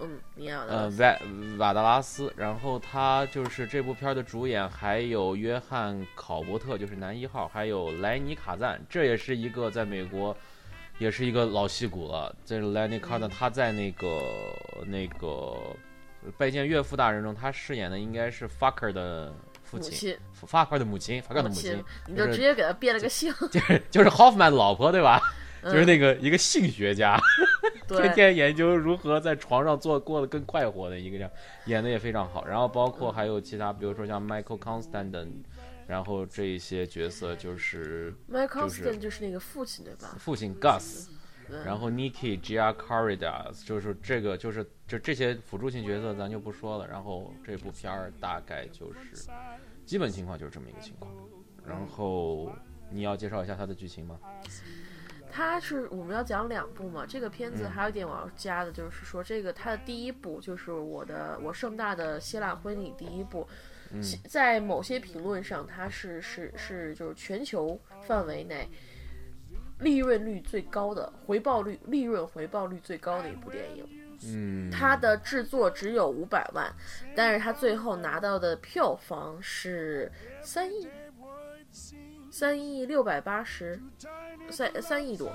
嗯，尼亚呃，瓦瓦达拉斯。然后他就是这部片儿的主演，还有约翰考伯特，就是男一号，还有莱尼卡赞，这也是一个在美国。也是一个老戏骨了，这是莱尼卡赞，他在那个那个《拜见岳父大人》中，他饰演的应该是 Fucker 的父亲，，Faker 的母亲，，Faker 的母亲亲，，你就就是直接给他变了个姓，就是就是 Hoffman 的老婆，对吧？就是嗯那个一个性学家，天对，天研究如何在床上做过得更快活的一个这样，演的也非常好。然后包括还有其他，比如说像 Michael Constantin，然后这一些角色就是，Mike 就是 Constant 就是那个父亲对吧？父亲 Gus，对然后 Nikki Giacaridas，就是这个就是就这些辅助性角色咱就不说了。然后这部片儿大概就是基本情况就是这么一个情况。然后你要介绍一下它的剧情吗？它是我们要讲两部嘛，这个片子嗯还有一点我要加的就是说，这个它的第一部就是我的我盛大的希腊婚礼第一部，嗯在某些评论上，它是是是就是全球范围内利润率最高的回报率利润回报率最高的一部电影。嗯，它的制作只有五百万，但是它最后拿到的票房是三亿，三亿六百八十，三三亿多，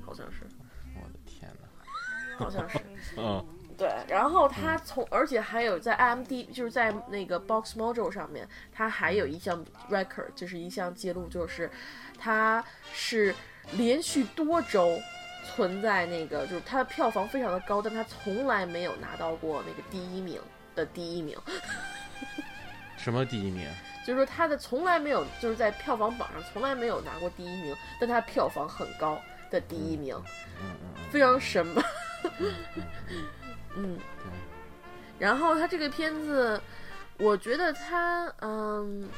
好像是，我的天哪！好像是。嗯对，然后它从，而且还有在 IMD，就是在那个 Box Mojo 上面，它还有一项 record，就是一项记录，就是它是连续多周存在那个，就是它的票房非常的高，但它从来没有拿到过那个第一名的第一名，什么第一名？就是说它的从来没有，就是在票房榜上从来没有拿过第一名，但它票房很高的第一名，嗯非常神吧。嗯嗯嗯对，然后他这个片子，我觉得他，嗯，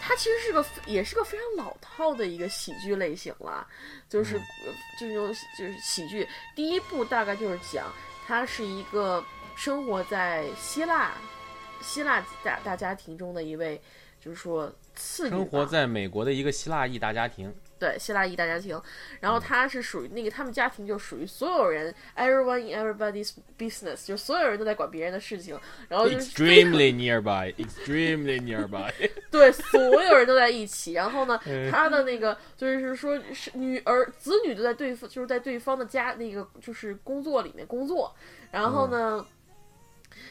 他其实是个也是个非常老套的一个喜剧类型了，就是、就是就是喜剧。第一部大概就是讲他是一个生活在希腊希腊大大家庭中的一位，就是说次生活在美国的一个希腊裔大家庭，对希腊裔大家庭，然嗯。后他是属于那个他们家庭就属于所有人 everyone in everybody's business，就所有人都在管别人的事情，然后就是 extremely nearby，extremely nearby。对所有人都在一起，然后呢，嗯他的那个就是说是女儿子女都在对方就是在对方的家那个就是工作里面工作，然后呢。嗯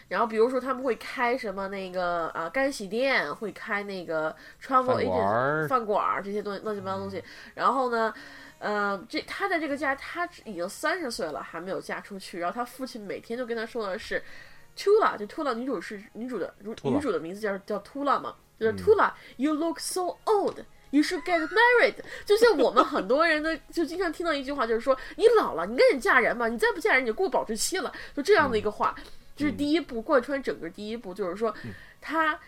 然后比如说他们会开什么那个啊干洗店，会开那个 travel agent 饭馆儿这些东西乱七八糟东西。然后呢，呃，这他在这个家，他已经三十岁了，还没有嫁出去。然后他父亲每天就跟他说的是，Tula，就 Tula 女主是女主的女女主的名字叫叫 Tula 嘛，就是嗯 Tula，you look so old。You should get married。就像我们很多人的，就经常听到一句话，就是说你老了，你赶紧嫁人吧，你再不嫁人，你就过保质期了，就这样的一个话。这是第一步，贯穿整个第一步，就是说他。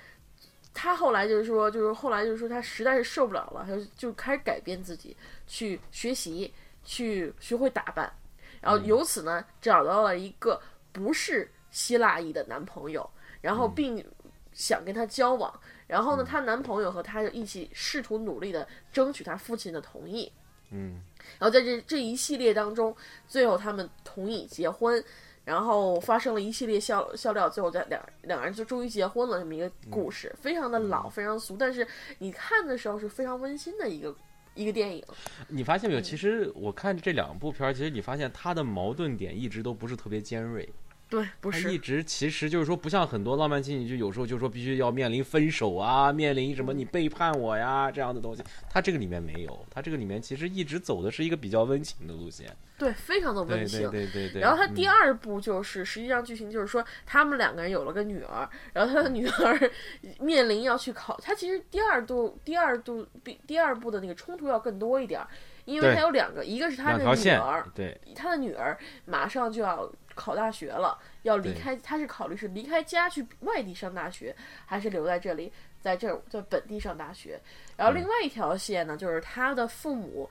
他后来就是说，就是后来就是说，他实在是受不了了，他就就开始改变自己，去学习，去学会打扮，然后由此呢，找到了一个不是希腊裔的男朋友，然后并想跟他交往，然后呢，她男朋友和她就一起试图努力的争取她父亲的同意，嗯。然后在这这一系列当中，最后他们同意结婚，然后发生了一系列笑笑料，最后在两两个人就终于结婚了这么一个故事，非常的老，非常俗，但是你看的时候是非常温馨的一个一个电影。你发现没有？其实我看这两部片儿，其实你发现它的矛盾点一直都不是特别尖锐。对，不是一，直其实就是说，不像很多浪漫情景剧，有时候就说必须要面临分手啊，面临什么你背叛我呀这样的东西。它这个里面没有，它这个里面其实一直走的是一个比较温情的路线。对，非常的温情。对对对对。然后他第嗯二部就是，实际上剧情就是说，他们两个人有了个女儿，然后他的女儿 面临要去考，他其实第二度、第二度、第第二部的那个冲突要更多一点儿，因为他有两个，一个是他的女儿，，对他的女儿马上就要考大学了，要离开，他是考虑是离开家去外地上大学，还是留在这里，在这儿在本地上大学。然后另外一条线呢，就是他的父母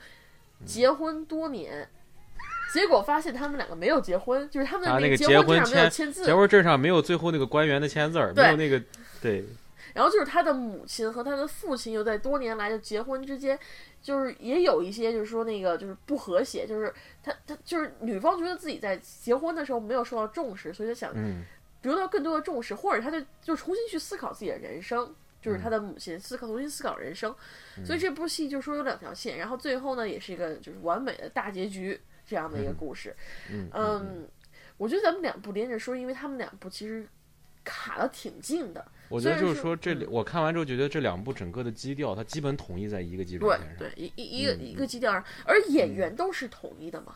结婚多年，结果发现他们两个没有结婚，就是他们那个结结婚婚证上没有签签字，结婚证上没有最后那个官员的签字儿，没有那个对，然后就是他的母亲和他的父亲又在多年来的结婚之间，就是也有一些就是说那个就是不和谐，就是他他就是女方觉得自己在结婚的时候没有受到重视，所以他想嗯得到更多的重视，或者他就就重新去思考自己的人生。就是他的母亲思考，重新思考人生，所以这部戏就说有两条线，然后最后呢，也是一个就是完美的大结局这样的一个故事。嗯嗯，我觉得咱们两部连着说，因为他们两部其实卡的挺近的。我觉得就是说这里嗯我看完之后觉得这两部整个的基调它基本统一在一个基础上，对，一一一个嗯一个基调上，而演员都是统一的嘛，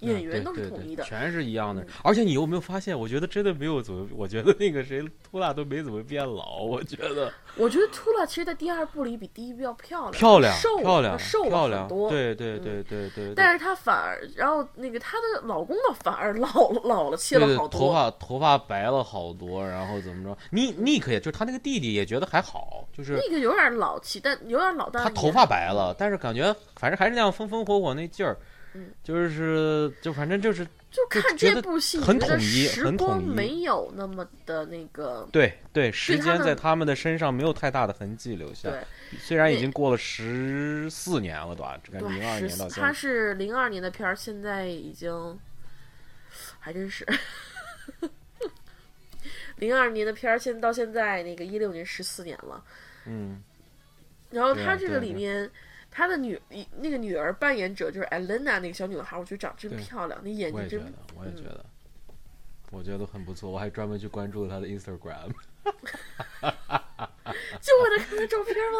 演嗯员都是统一的。全是一样的嗯。而且你有没有发现？我觉得真的没有怎么，我觉得那个谁秃拉都没怎么变老。我觉得我觉得秃拉其实，在第二部里比第一部要漂亮，漂亮，瘦了漂亮，瘦了漂亮很。多。对对嗯对对对。但是她反而，然后那个她的老公呢，反而老老了，切了好多。头发头发白了好多，然后怎么着？尼尼克也就是他那个弟弟也觉得还好，就是那个有点老气，但有点老，但他头发白了，但是感觉反正还是那样风风火火那劲儿嗯，就是就反正就是就看这部戏，很统一时很统一光没有那么的那个。对对，时间在他们的身上没有太大的痕迹留下。对虽然已经过了十四年了，对吧？这个零二，年到现在，是零二年的片儿，现在已经还真是零二年的片儿，现到现在那个一六年十四年了。嗯，然后他这个里面，他的女一那个女儿扮演者就是 Elena 那个小女孩，我觉得长真漂亮，那眼睛真我也觉得，我也觉嗯得，我觉得很不错。我还专门去关注了她的 Instagram，就为了看她照片吗？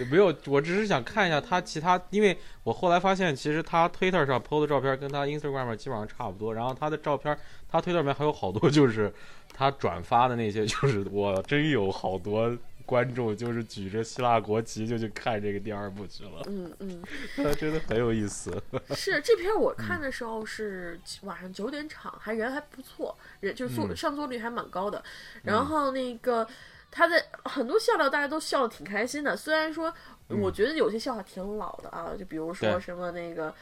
没有，我只是想看一下她其他，因为我后来发现，其实她 Twitter 上 PO 的照片跟她 Instagram 上基本上差不多。然后她的照片，她 Twitter 里面还有好多就是她转发的那些，就是我真有好多观众就是举着希腊国旗就去看这个第二部去了，嗯嗯，他真的很有意思。是这片儿我看的时候是晚上九点场，还人还不错，人就是座嗯上座率还蛮高的。然后那个他的很多笑料大家都笑得挺开心的，虽然说我觉得有些笑话挺老的啊，就比如说什么那个。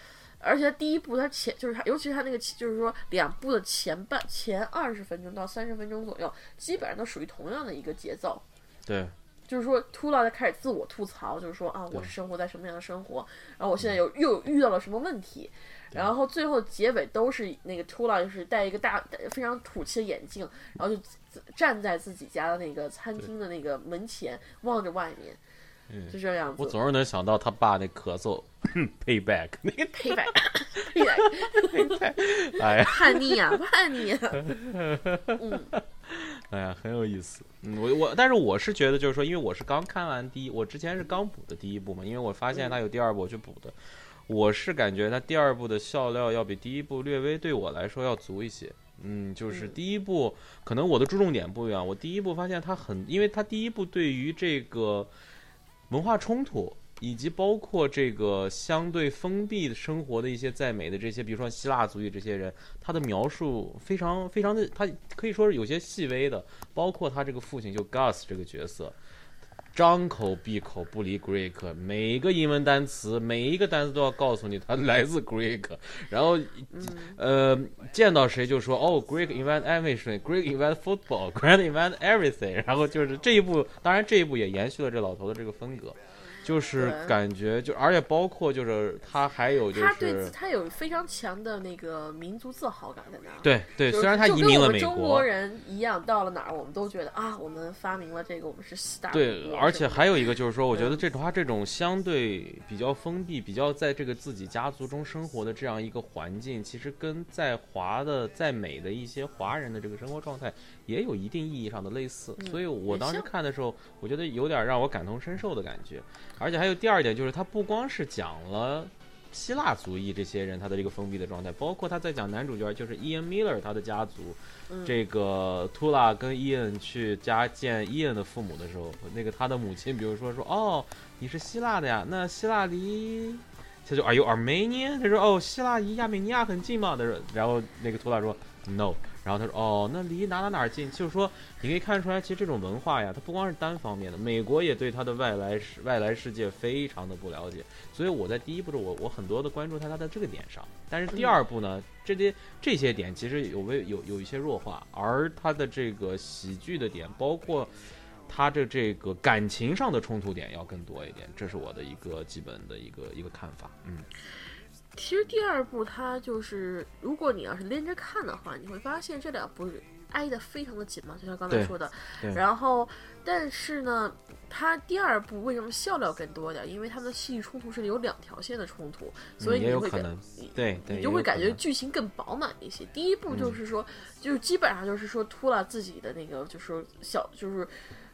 而且第一部它前就是它，尤其是它那个就是说两部的前半前二十分钟到三十分钟左右，基本上都属于同样的一个节奏。对，就是说，秃了在开始自我吐槽，就是说啊，我是生活在什么样的生活，然后我现在有又遇到了什么问题，然后最后结尾都是那个秃了，就是戴一个大非常土气的眼镜，然后就站在自己家的那个餐厅的那个门前，望着外面，嗯。就这样子。我总是能想到他爸那咳嗽 payback 那个，payback 哎。叛逆啊，叛逆啊！嗯，哎呀，很有意思。嗯，我我，但是我是觉得，就是说，因为我是刚看完第一，我之前是刚补的第一部嘛，因为我发现它有第二部，我去补的。我是感觉它第二部的笑料要比第一部略微对我来说要足一些。嗯，就是嗯第一部可能我的注重点不一样。我第一部发现它很，因为它第一部对于这个文化冲突。以及包括这个相对封闭的生活的一些在美的这些，比如说希腊族裔这些人，他的描述非常非常的，他可以说是有些细微的，包括他这个父亲就 Gus 这个角色，张口闭口不离 Greek，每一个英文单词每一个单词都要告诉你他来自 Greek，然后呃见到谁就说哦 Greek invent everything，Greek invent football，Greek invent everything，然后就是这一部，当然这一部也延续了这老头的这个风格。就是感觉就，而且包括就是他还有就是他对他有非常强的那个民族自豪感在那儿。对对，虽然他移民了美国中国国，人一样，到了哪儿我们都觉得啊，我们发明了这个，我们是四大对，而且还有一个就是说，我觉得嗯这种他这种相对比较封闭、比较在这个自己家族中生活的这样一个环境，其实跟在华的、在美的一些华人的这个生活状态也有一定意义上的类似。嗯所以我当时看的时候，我觉得有点让我感同身受的感觉。而且还有第二点就是，他不光是讲了。希腊族裔这些人，他的这个封闭的状态，包括他在讲男主角就是 Ian Miller 他的家族，嗯这个图拉跟伊恩去家见伊恩的父母的时候，那个他的母亲，比如说说哦，你是希腊的呀，那希腊离他就 Are you Armenian？他说哦，希腊离亚美尼亚很近嘛。他说，然后那个图拉说 No，然后他说哦，那离哪哪哪近，就是说你可以看出来，其实这种文化呀，它不光是单方面的，美国也对它的外来世外来世界非常的不了解，所以我在第一部中我我很多的关注在它的这个点上，但是第二部呢，这些这些点其实有微有有一些弱化，而它的这个喜剧的点，包括它的这个感情上的冲突点要更多一点，这是我的一个基本的一个一个看法，嗯。其实第二部它就是，如果你要是连着看的话，你会发现这两部挨得非常的紧嘛，就像刚才说的。然后，但是呢，它第二部为什么笑料更多一点？因为他们的戏剧冲突是有两条线的冲突，所以你会感有可能对对，你就会感觉剧情更饱满一些。第一部就是说，就是基本上就是说秃了自己的那个，就是说小，就是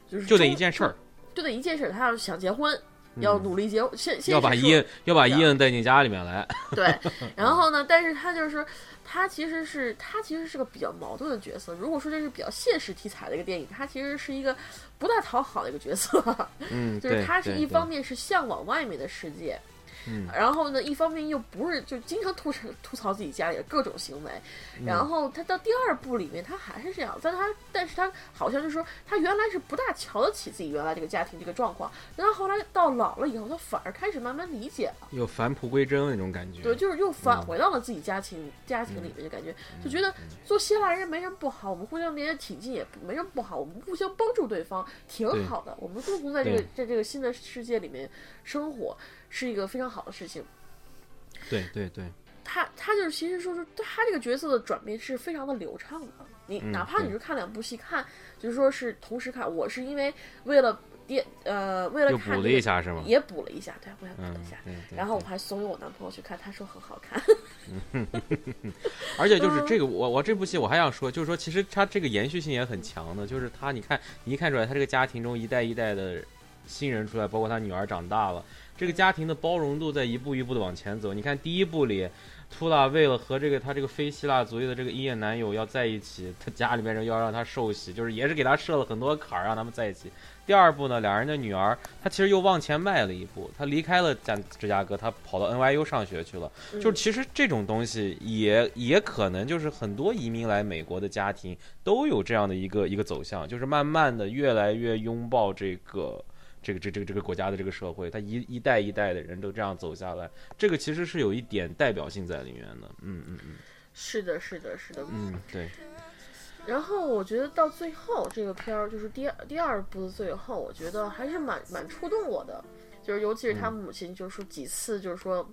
就是就那一件事儿，就那一件事儿，他要想结婚，要努力结，先先要把伊恩要把伊恩带进家里面来，对，然后呢，但是他就是说，他其实是他其实是个比较矛盾的角色。如果说这是比较现实题材的一个电影，他其实是一个不大讨好的一个角色，嗯，就是他是一方面是向往外面的世界。嗯然后呢，一方面又不是就经常吐槽吐槽自己家里的各种行为，嗯。然后他到第二部里面他还是这样，但他但是他好像就是说他原来是不大瞧得起自己原来这个家庭这个状况，但他后来到老了以后，他反而开始慢慢理解。了。有返璞归真那种感觉，对，就是又返嗯回到了自己家庭、家庭里面，的感觉就觉得做希腊人没什么不好，我们互相连接挺近也没什么不好，我们互相帮助对方挺好的，我们共同在这个在这个新的世界里面生活是一个非常好的事情。对对对，他他就是其实说是他这个角色的转变是非常的流畅的，你嗯哪怕你是看两部戏看，就是说是同时看，我是因为为了电呃为了又补了看这个一下是吗？也补了一下，对，我也补了嗯一下。，对对。然后我还怂恿我男朋友去看，他说很好看。而且就是这个，嗯我我这部戏我还想说，就是说其实他这个延续性也很强的，就是他你看你一看出来，他这个家庭中一代一代的新人出来，包括他女儿长大了，这个家庭的包容度在一步一步的往前走。你看第一部里。图拉为了和这个他这个非希腊族裔的这个伊眼男友要在一起，他家里面人要让他受洗，就是也是给他设了很多坎儿让他们在一起。第二部呢，两人的女儿，他其实又往前迈了一步，他离开了加芝加哥，他跑到 NYU 上学去了。就是其实这种东西也也可能就是很多移民来美国的家庭都有这样的一个一个走向，就是慢慢的越来越拥抱这个这个这这个这个国家的这个社会，他一一代一代的人都这样走下来，这个其实是有一点代表性在里面的。嗯嗯嗯是的，是的，是的。嗯，对，然后我觉得到最后这个片儿，就是第二第二部的最后，我觉得还是蛮蛮触动我的，就是尤其是他母亲，就是说几次就是说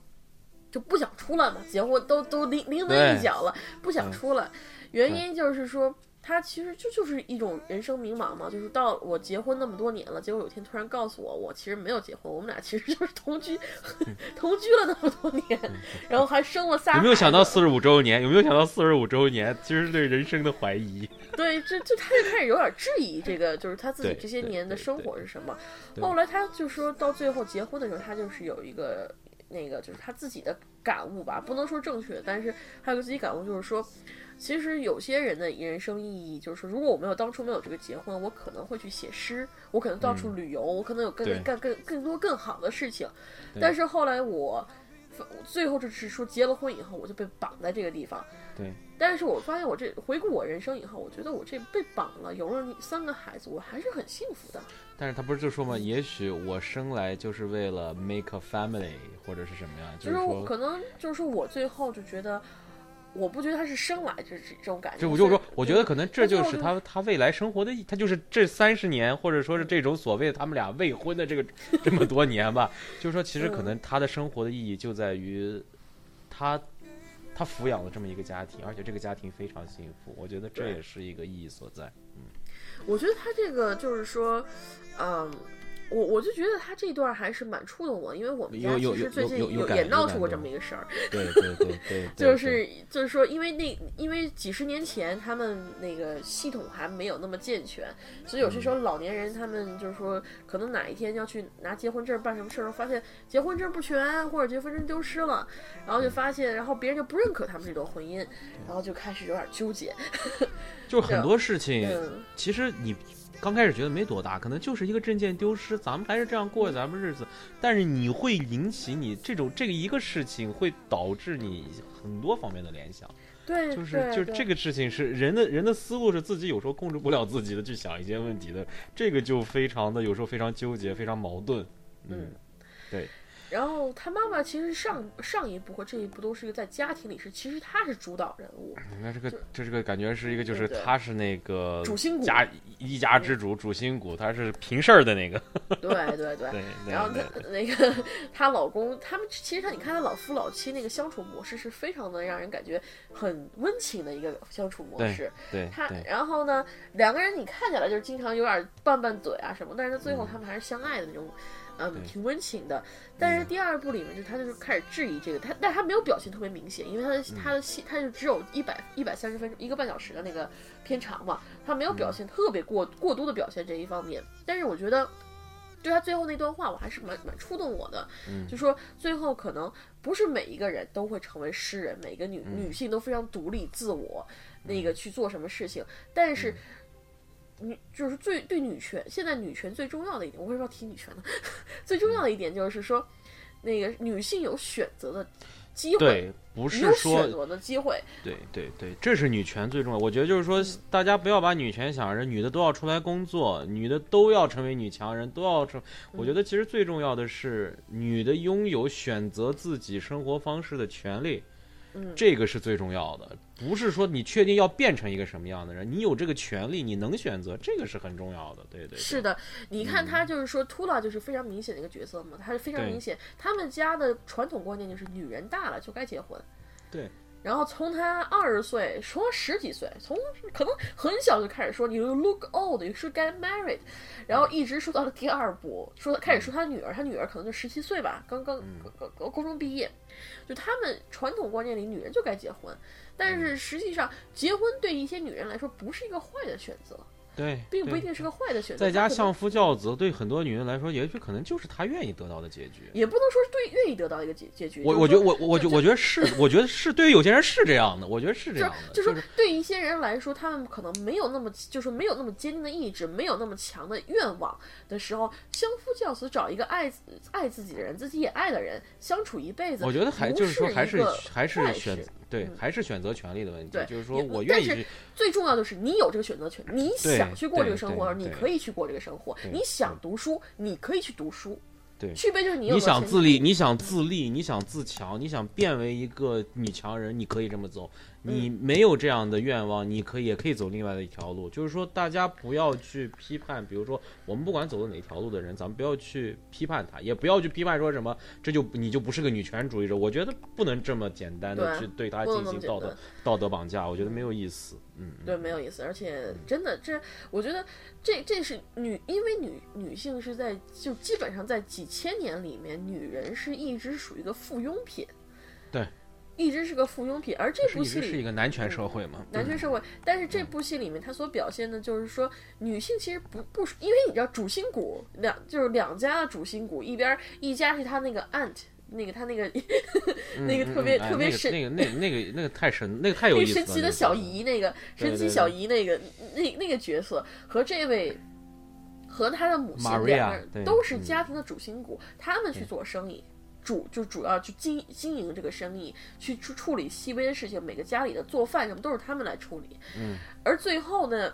就不想出来嘛，结婚都都临临门一脚了，不想嗯出来，原因就是说。他其实就就是一种人生迷茫嘛，就是到我结婚那么多年了，结果有一天突然告诉我，我其实没有结婚，我们俩其实就是同居，同居了那么多年，然后还生了仨。有没有想到四十五周年？有没有想到四十五周年？其实是对人生的怀疑。对，这这他就开始有点质疑这个，就是他自己这些年的生活是什么。后来他就说到最后结婚的时候，他就是有一个那个就是他自己的感悟吧，不能说正确，但是还有个自己感悟，就是说，其实有些人的人生意义就是说，如果我没有当初没有这个结婚，我可能会去写诗，我可能到处旅游，我可能有更更更多更好的事情。但是后来我。最后就是说结了婚以后，我就被绑在这个地方。对，但是我发现我这回顾我人生以后，我觉得我这被绑了，有了三个孩子，我还是很幸福的。但是他不是就说嘛，也许我生来就是为了 make a family 或者是什么样，就是是说可能就是说我最后就觉得，我不觉得他是生来这这这种感觉。就我就说，我觉得可能这就是他他未来生活的意，他就是这三十年，或者说是这种所谓的他们俩未婚的这个这么多年吧，就是说其实可嗯能他的生活的意义就在于他他抚养了这么一个家庭，而且这个家庭非常幸福，我觉得这也是一个意义所在。嗯我觉得他这个就是说，嗯。我我就觉得他这段还是蛮触动我，因为我们家有有有其实最近有有有感也闹出过这么一个事儿，对对对 对，就是就是说，因为那因为几十年前他们那个系统还没有那么健全，所以有些时候老年人他们就是说，可能哪一天要去拿结婚证办什么事儿，发现结婚证不全或者结婚证丢失了，然后就发现，然后别人就不认可他们这段婚姻，然后就开始有点纠结。就很多事情，嗯，其实你刚开始觉得没多大，可能就是一个证件丢失，咱们还是这样过咱们日子。但是你会引起你这种这个一个事情，会导致你很多方面的联想。对，就是对对就是这个事情是人的人的思路是自己有时候控制不了自己的去想一些问题的，这个就非常的有时候非常纠结，非常矛盾。嗯，然后他妈妈其实上上一部和这一部都是一个在家庭里是，其实他是主导人物，那这个这这个感觉是一个，就是他是那个主心骨家一家之主，主心骨，他是平事儿的那个。对对对。然后对她那个她老公，他们其实她你看她老夫老妻那个相处模式是非常的让人感觉很温情的一个相处模式。他对对然后呢，两个人你看起来就是经常有点拌拌嘴啊什么，但是最后他们还是相爱的那种，嗯，对挺温情的。但是第二部里面就他就是开始质疑这个，他但他没有表现特别明显，因为他的他的戏他就只有一百一百三十分钟一个半小时的那个片长嘛，他没有表现特别过过多的表现这一方面。但是我觉得。对他最后那段话，我还是蛮蛮触动我的。嗯就说最后可能不是每一个人都会成为诗人，每个女、嗯女性都非常独立自我，那个去做什么事情。但是，嗯女就是最对女权，现在女权最重要的一点，我为什么要提女权呢？最重要的一点就是说，那个女性有选择的机会，对，不是说选择的机会。对对对，这是女权最重要。我觉得就是说，大家不要把女权想着女的都要出来工作，女的都要成为女强人，都要成。我觉得其实最重要的是女的拥有选择自己生活方式的权利。嗯这个是最重要的，不是说你确定要变成一个什么样的人，你有这个权利，你能选择，这个是很重要的。对对对，是的，你看他就是说，Tula 就是非常明显的一个角色嘛，他是非常明显。他们家的传统观念就是女人大了就该结婚。对。然后从他二十岁说十几岁，从可能很小就开始说你 look old，you should get married，然后一直说到了第二部，说开始说他女儿，他女儿可能就十七岁吧，刚刚高中毕业，就他们传统观念里女人就该结婚，但是实际上结婚对一些女人来说不是一个坏的选择，对，并不一定是个坏的选择。在家相夫教子，对很多女人来说，也许可能就是她愿意得到的结局。也不能说是对愿意得到一个结结局。我我觉得我我觉就我觉得是，我觉得是对于有些人是这样的，我觉得是这样的，就是说，对一些人来说，他们可能没有那么，就是没有那么坚定的意志，没有那么强的愿望的时候，相夫教子，找一个爱爱自己的人，自己也爱的人，相处一辈子。我觉得还就是说还是还是选对嗯还是选择权利的问题对，就是说我愿意去最重要就是你有这个选择权，你想去过这个生活，你可以去过这个生活；你想读书，你可以去读书。对区别就是你有你想自立，你想自立，你想自强，你想变为一个女强人，你可以这么走。你嗯没有这样的愿望，你可以也可以走另外的一条路。就是说，大家不要去批判，比如说我们不管走的哪条路的人，咱们不要去批判他，也不要去批判说什么这就你就不是个女权主义者。我觉得不能这么简单的去对他进行道德道德绑架，我觉得没有意思。嗯，嗯对，没有意思，而且真的，这我觉得这这是女，因为女女性是在就基本上在几千年里面，女人是一直属于一个附庸品，对，一直是个附庸品，而这部戏里直是一个男权社会嘛。男权社会，但是这部戏里面它所表现的就是说，女性其实不不，因为你知道主心骨两就是两家的主心骨，一边一家是他那个 aunt，那个他那个 那个嗯特别嗯哎特别神那个那个那个那个太神，那个太有那意思了。神奇的小姨，那个神奇小姨那个那那个角色和这位和他的母亲两个人都是嗯家庭的主心骨，他们去做生意。主就主要去经经营这个生意，去处处理细微的事情，每个家里的做饭什么都是他们来处理。嗯，而最后呢，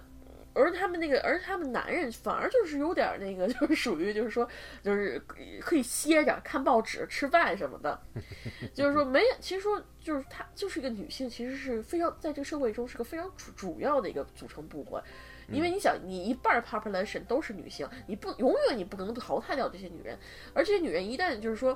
而他们那个，而他们男人反而就是有点那个，就是属于就是说，就是可以歇着看报纸、吃饭什么的，就是说没，其实说就是她就是一个女性，其实是非常在这个社会中是个非常主主要的一个组成部分。因为你想，你一半儿 population 都是女性，你不永远你不可能淘汰掉这些女人，而这些女人一旦就是说。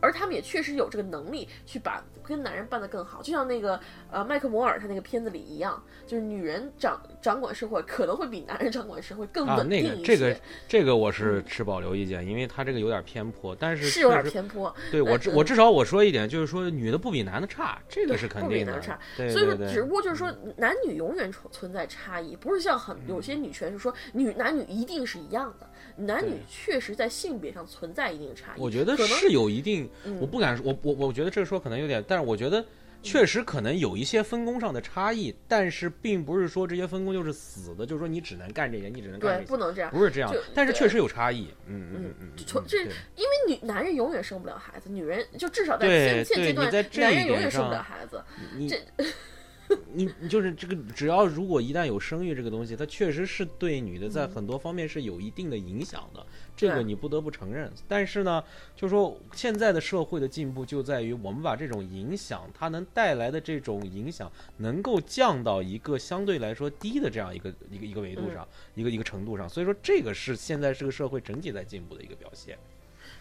而他们也确实有这个能力去把跟男人办得更好，就像那个呃麦克摩尔他那个片子里一样，就是女人掌掌管社会可能会比男人掌管社会更啊，那稳定一些，个这个这个我是持保留意见，因为他这个有点偏颇，但是是有点偏颇，对我至我至少我说一点，就是说女的不比男的差，这个是肯定不比男的差。对所以说只不过就是说，男女永远存存在差异，不是像很有些女权是说女男女一定是一样的，男女确实在性别上存在一定差异。我觉得是有一定，嗯我不敢说，我我我觉得这个说可能有点，但是我觉得确实可能有一些分工上的差异，但是并不是说这些分工就是死的，就是说你只能干这些，你只能干对这些，不能这样，不是这样但是确实有差异，嗯嗯嗯嗯，从这因为女男人永远生不了孩子，女人就至少在现现阶段男人永远生不了孩子。你这 你你就是这个，只要如果一旦有生育这个东西，它确实是对女的在很多方面是有一定的影响的，这个你不得不承认。但是呢，就是说现在的社会的进步就在于我们把这种影响，它能带来的这种影响，能够降到一个相对来说低的这样一个一个一个维度上，一个一个程度上。所以说，这个是现在这个社会整体在进步的一个表现。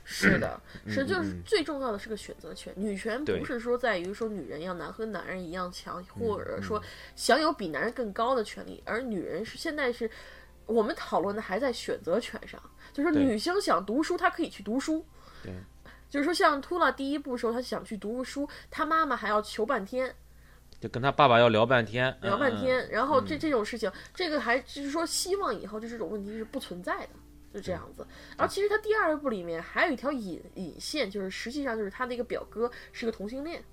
是的，是嗯就是嗯。最重要的是个选择权，女权不是说在于说女人要男和男人一样强，嗯或者说享有比男人更高的权利，而女人是现在是我们讨论的还在选择权上，就是说女性想读书，她可以去读书。对，就是说像秃了第一部时候，她想去读书，她妈妈还要求半天，就跟他爸爸要聊半天，聊半嗯天，然后这这种事情，这个还就是说希望以后就这种问题是不存在的。就这样子，然后其实他第二部里面还有一条引引线，就是实际上就是他的一个表哥是个同性恋，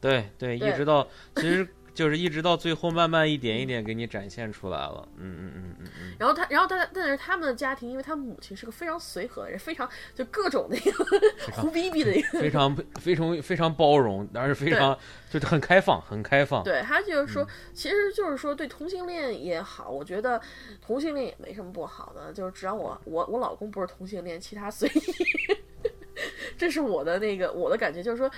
对对，对。一直到其实就是一直到最后，慢慢一点一点给你展现出来了。嗯嗯嗯嗯嗯，然后他，然后他，但是他们的家庭，因为他母亲是个非常随和的人，非常就各种那个胡逼逼的一个，非常非常非常包容，但是非常就是很开放，很开放。对他就是嗯说，其实就是说对同性恋也好，我觉得同性恋也没什么不好的，就是只要我我我老公不是同性恋，其他随意。这是我的那个我的感觉，就是说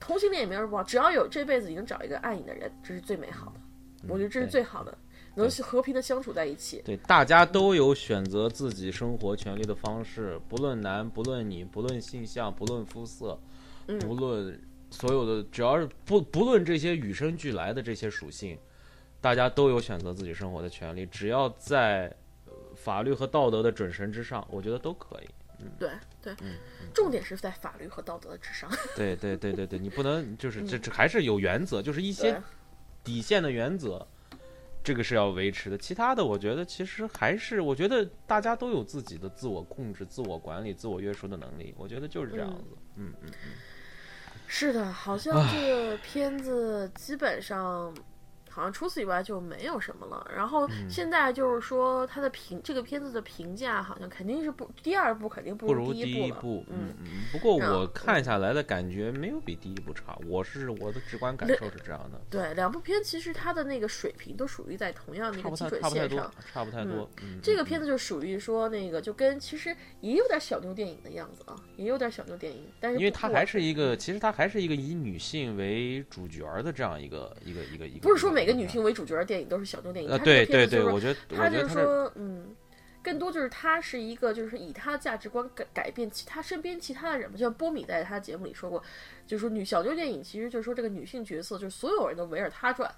同性恋也没有什么不好，只要有这辈子你能找一个爱你的人，这是最美好的，我觉得这是最好的，能和平的相处在一起。对，大家都有选择自己生活权利的方式，不论男，不论女，不论性向，不论肤色，嗯不论所有的，只要是不不论这些与生俱来的这些属性，大家都有选择自己生活的权利，只要在呃法律和道德的准绳之上，我觉得都可以。对对，嗯重点是在法律和道德之上。对对对对对，你不能就是这这还是有原则，就是一些底线的原则，这个是要维持的。其他的，我觉得其实还是，我觉得大家都有自己的自我控制、自我管理、自我约束的能力。我觉得就是这样子。嗯嗯嗯是的，好像这个片子基本上，好像除此以外就没有什么了。然后嗯现在就是说，它的评这个片子的评价好像肯定是不第二部肯定不不如第一部了。嗯，嗯。不过我看下来的感觉没有比第一部差，我是我的直观感受是这样的，对，两部片其实它的那个水平都属于在同样的一个基准差不太多线上。，差不太多。嗯，这个嗯片子就属于说那个，就跟其实也有点小妞电影的样子啊，也有点小妞电影，但是因为它还是一个，其实它还是一个以女性为主角的这样一个一个一个一个。不是说每个女性为主角的电影都是小众电影，呃，它这个对对对，片子就是说我觉得他就是说，嗯，更多就是他是一个，就是以他的价值观改改变其他身边其他的人嘛。就像波米在他节目里说过，就是说女小众电影其实就是说这个女性角色就是所有人都围着她转。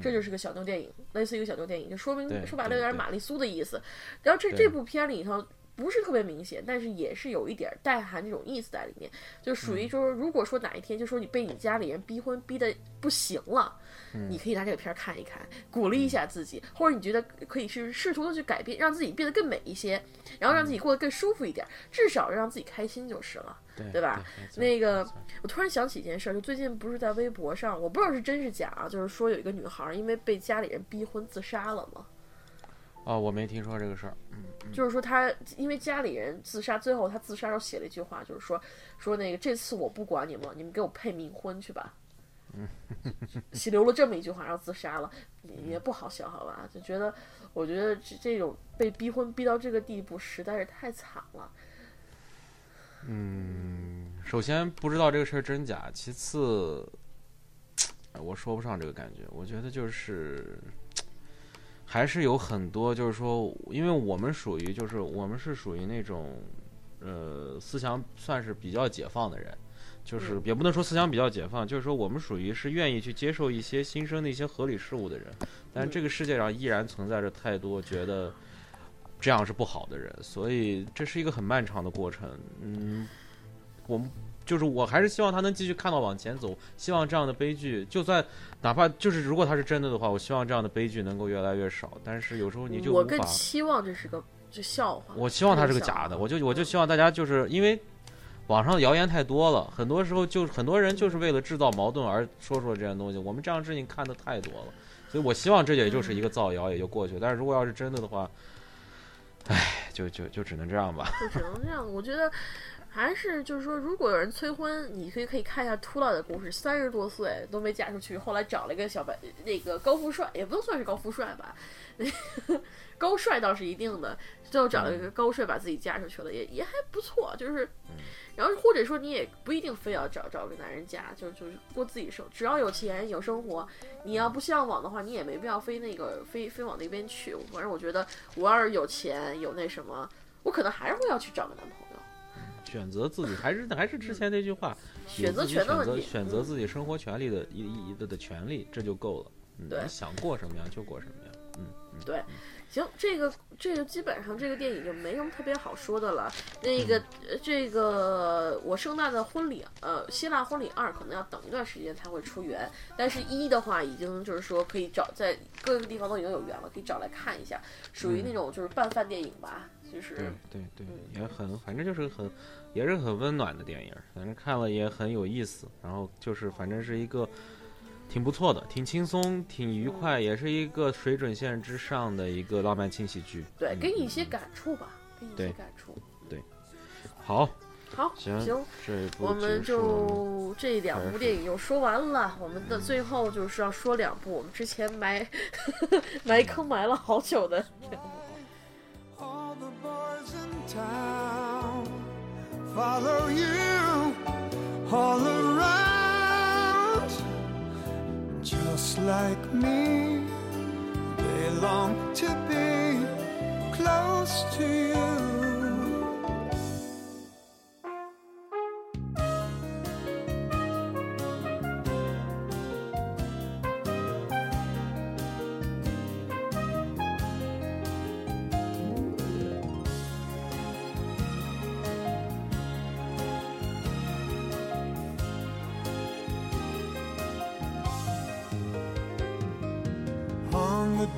这就是个小众电影，类似于一个小众电影，就说明说白了有点玛丽苏的意思。然后这这部片里头不是特别明显，但是也是有一点带含这种意思在里面，就属于就是，如果说哪一天就说你被你家里人逼婚逼的不行了，嗯你可以拿这个片儿看一看，鼓励一下自己，或者你觉得可以去试图的去改变，让自己变得更美一些，然后让自己过得更舒服一点，至少让自己开心就是了。对对吧？那个，我突然想起一件事儿，就最近不是在微博上，我不知道是真是假啊，就是说有一个女孩儿因为被家里人逼婚自杀了嘛。哦，我没听说这个事儿。嗯，就是说她因为家里人自杀，最后她自杀时候写了一句话，就是说说那个这次我不管你们了，你们给我配冥婚去吧。写 留了这么一句话，然后自杀了，也也不好笑，好吧？就觉得，我觉得这这种被逼婚逼到这个地步，实在是太惨了。嗯首先不知道这个事儿真假，其次，哎我说不上这个感觉。我觉得就是还是有很多，就是说，因为我们属于就是我们是属于那种呃思想算是比较解放的人。就是嗯也不能说思想比较解放，就是说我们属于是愿意去接受一些新生的一些合理事物的人，但嗯这个世界上依然存在着太多觉得这样是不好的人，所以这是一个很漫长的过程。嗯，我们就是我还是希望他能继续看到往前走，希望这样的悲剧，就算哪怕就是如果他是真的的话，我希望这样的悲剧能够越来越少。但是有时候你就我更期望这是个这笑话。我希望它是个假的，我就我就希望大家就是因为。网上的谣言太多了，很多时候就是很多人就是为了制造矛盾而说出了这件东西。我们这样事情看的太多了，所以我希望这也就是一个造谣，也就过去了。但是如果要是真的的话，唉，就就就只能这样吧。就只能这样。我觉得还是就是说，如果有人催婚，你可以可以看一下秃老的故事，三十多岁都没嫁出去，后来找了一个小白那个高富帅，也不能算是高富帅吧，高帅倒是一定的，最后找了一个高帅把自己嫁出去了，也也还不错，就是。然后或者说你也不一定非要找找个男人嫁，就就是过自己生，只要有钱有生活，你要不向往的话，你也没必要非那个非非往那边去。反正我觉得，我要是有钱有那什么，我可能还是会要去找个男朋友。选择自己还是还是之前那句话，有选择权的问题选择选择自己生活权利的一一一的的权利，这就够了。嗯，对你想过什么样就过什么样。嗯嗯，对，行，这个这个基本上这个电影就没什么特别好说的了。那个呃这个我圣诞的婚礼，呃，希腊婚礼二可能要等一段时间才会出源，但是一的话已经就是说可以找在各个地方都已经有源了，可以找来看一下，属于那种就是拌饭电影吧，就是对对对，也很反正就是很也是很温暖的电影，反正看了也很有意思。然后就是反正是一个挺不错的，挺轻松，挺愉快，也是一个水准线之上的一个浪漫轻喜剧。对，嗯给你一些感触吧，给你一些对感触。对好，好，行行，这一部我们就这两部电影又说完了，我们的最后就是要说两部我们之前埋 埋坑埋了好久的两部。Just like me, they long to be close to you.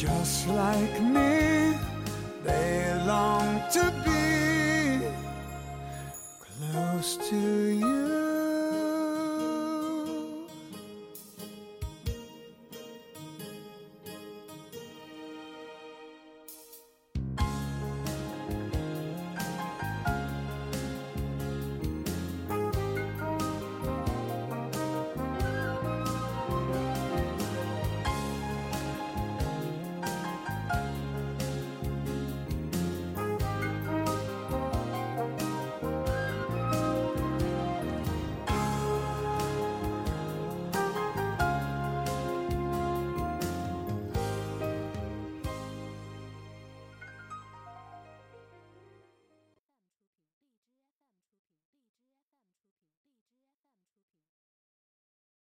Just like me,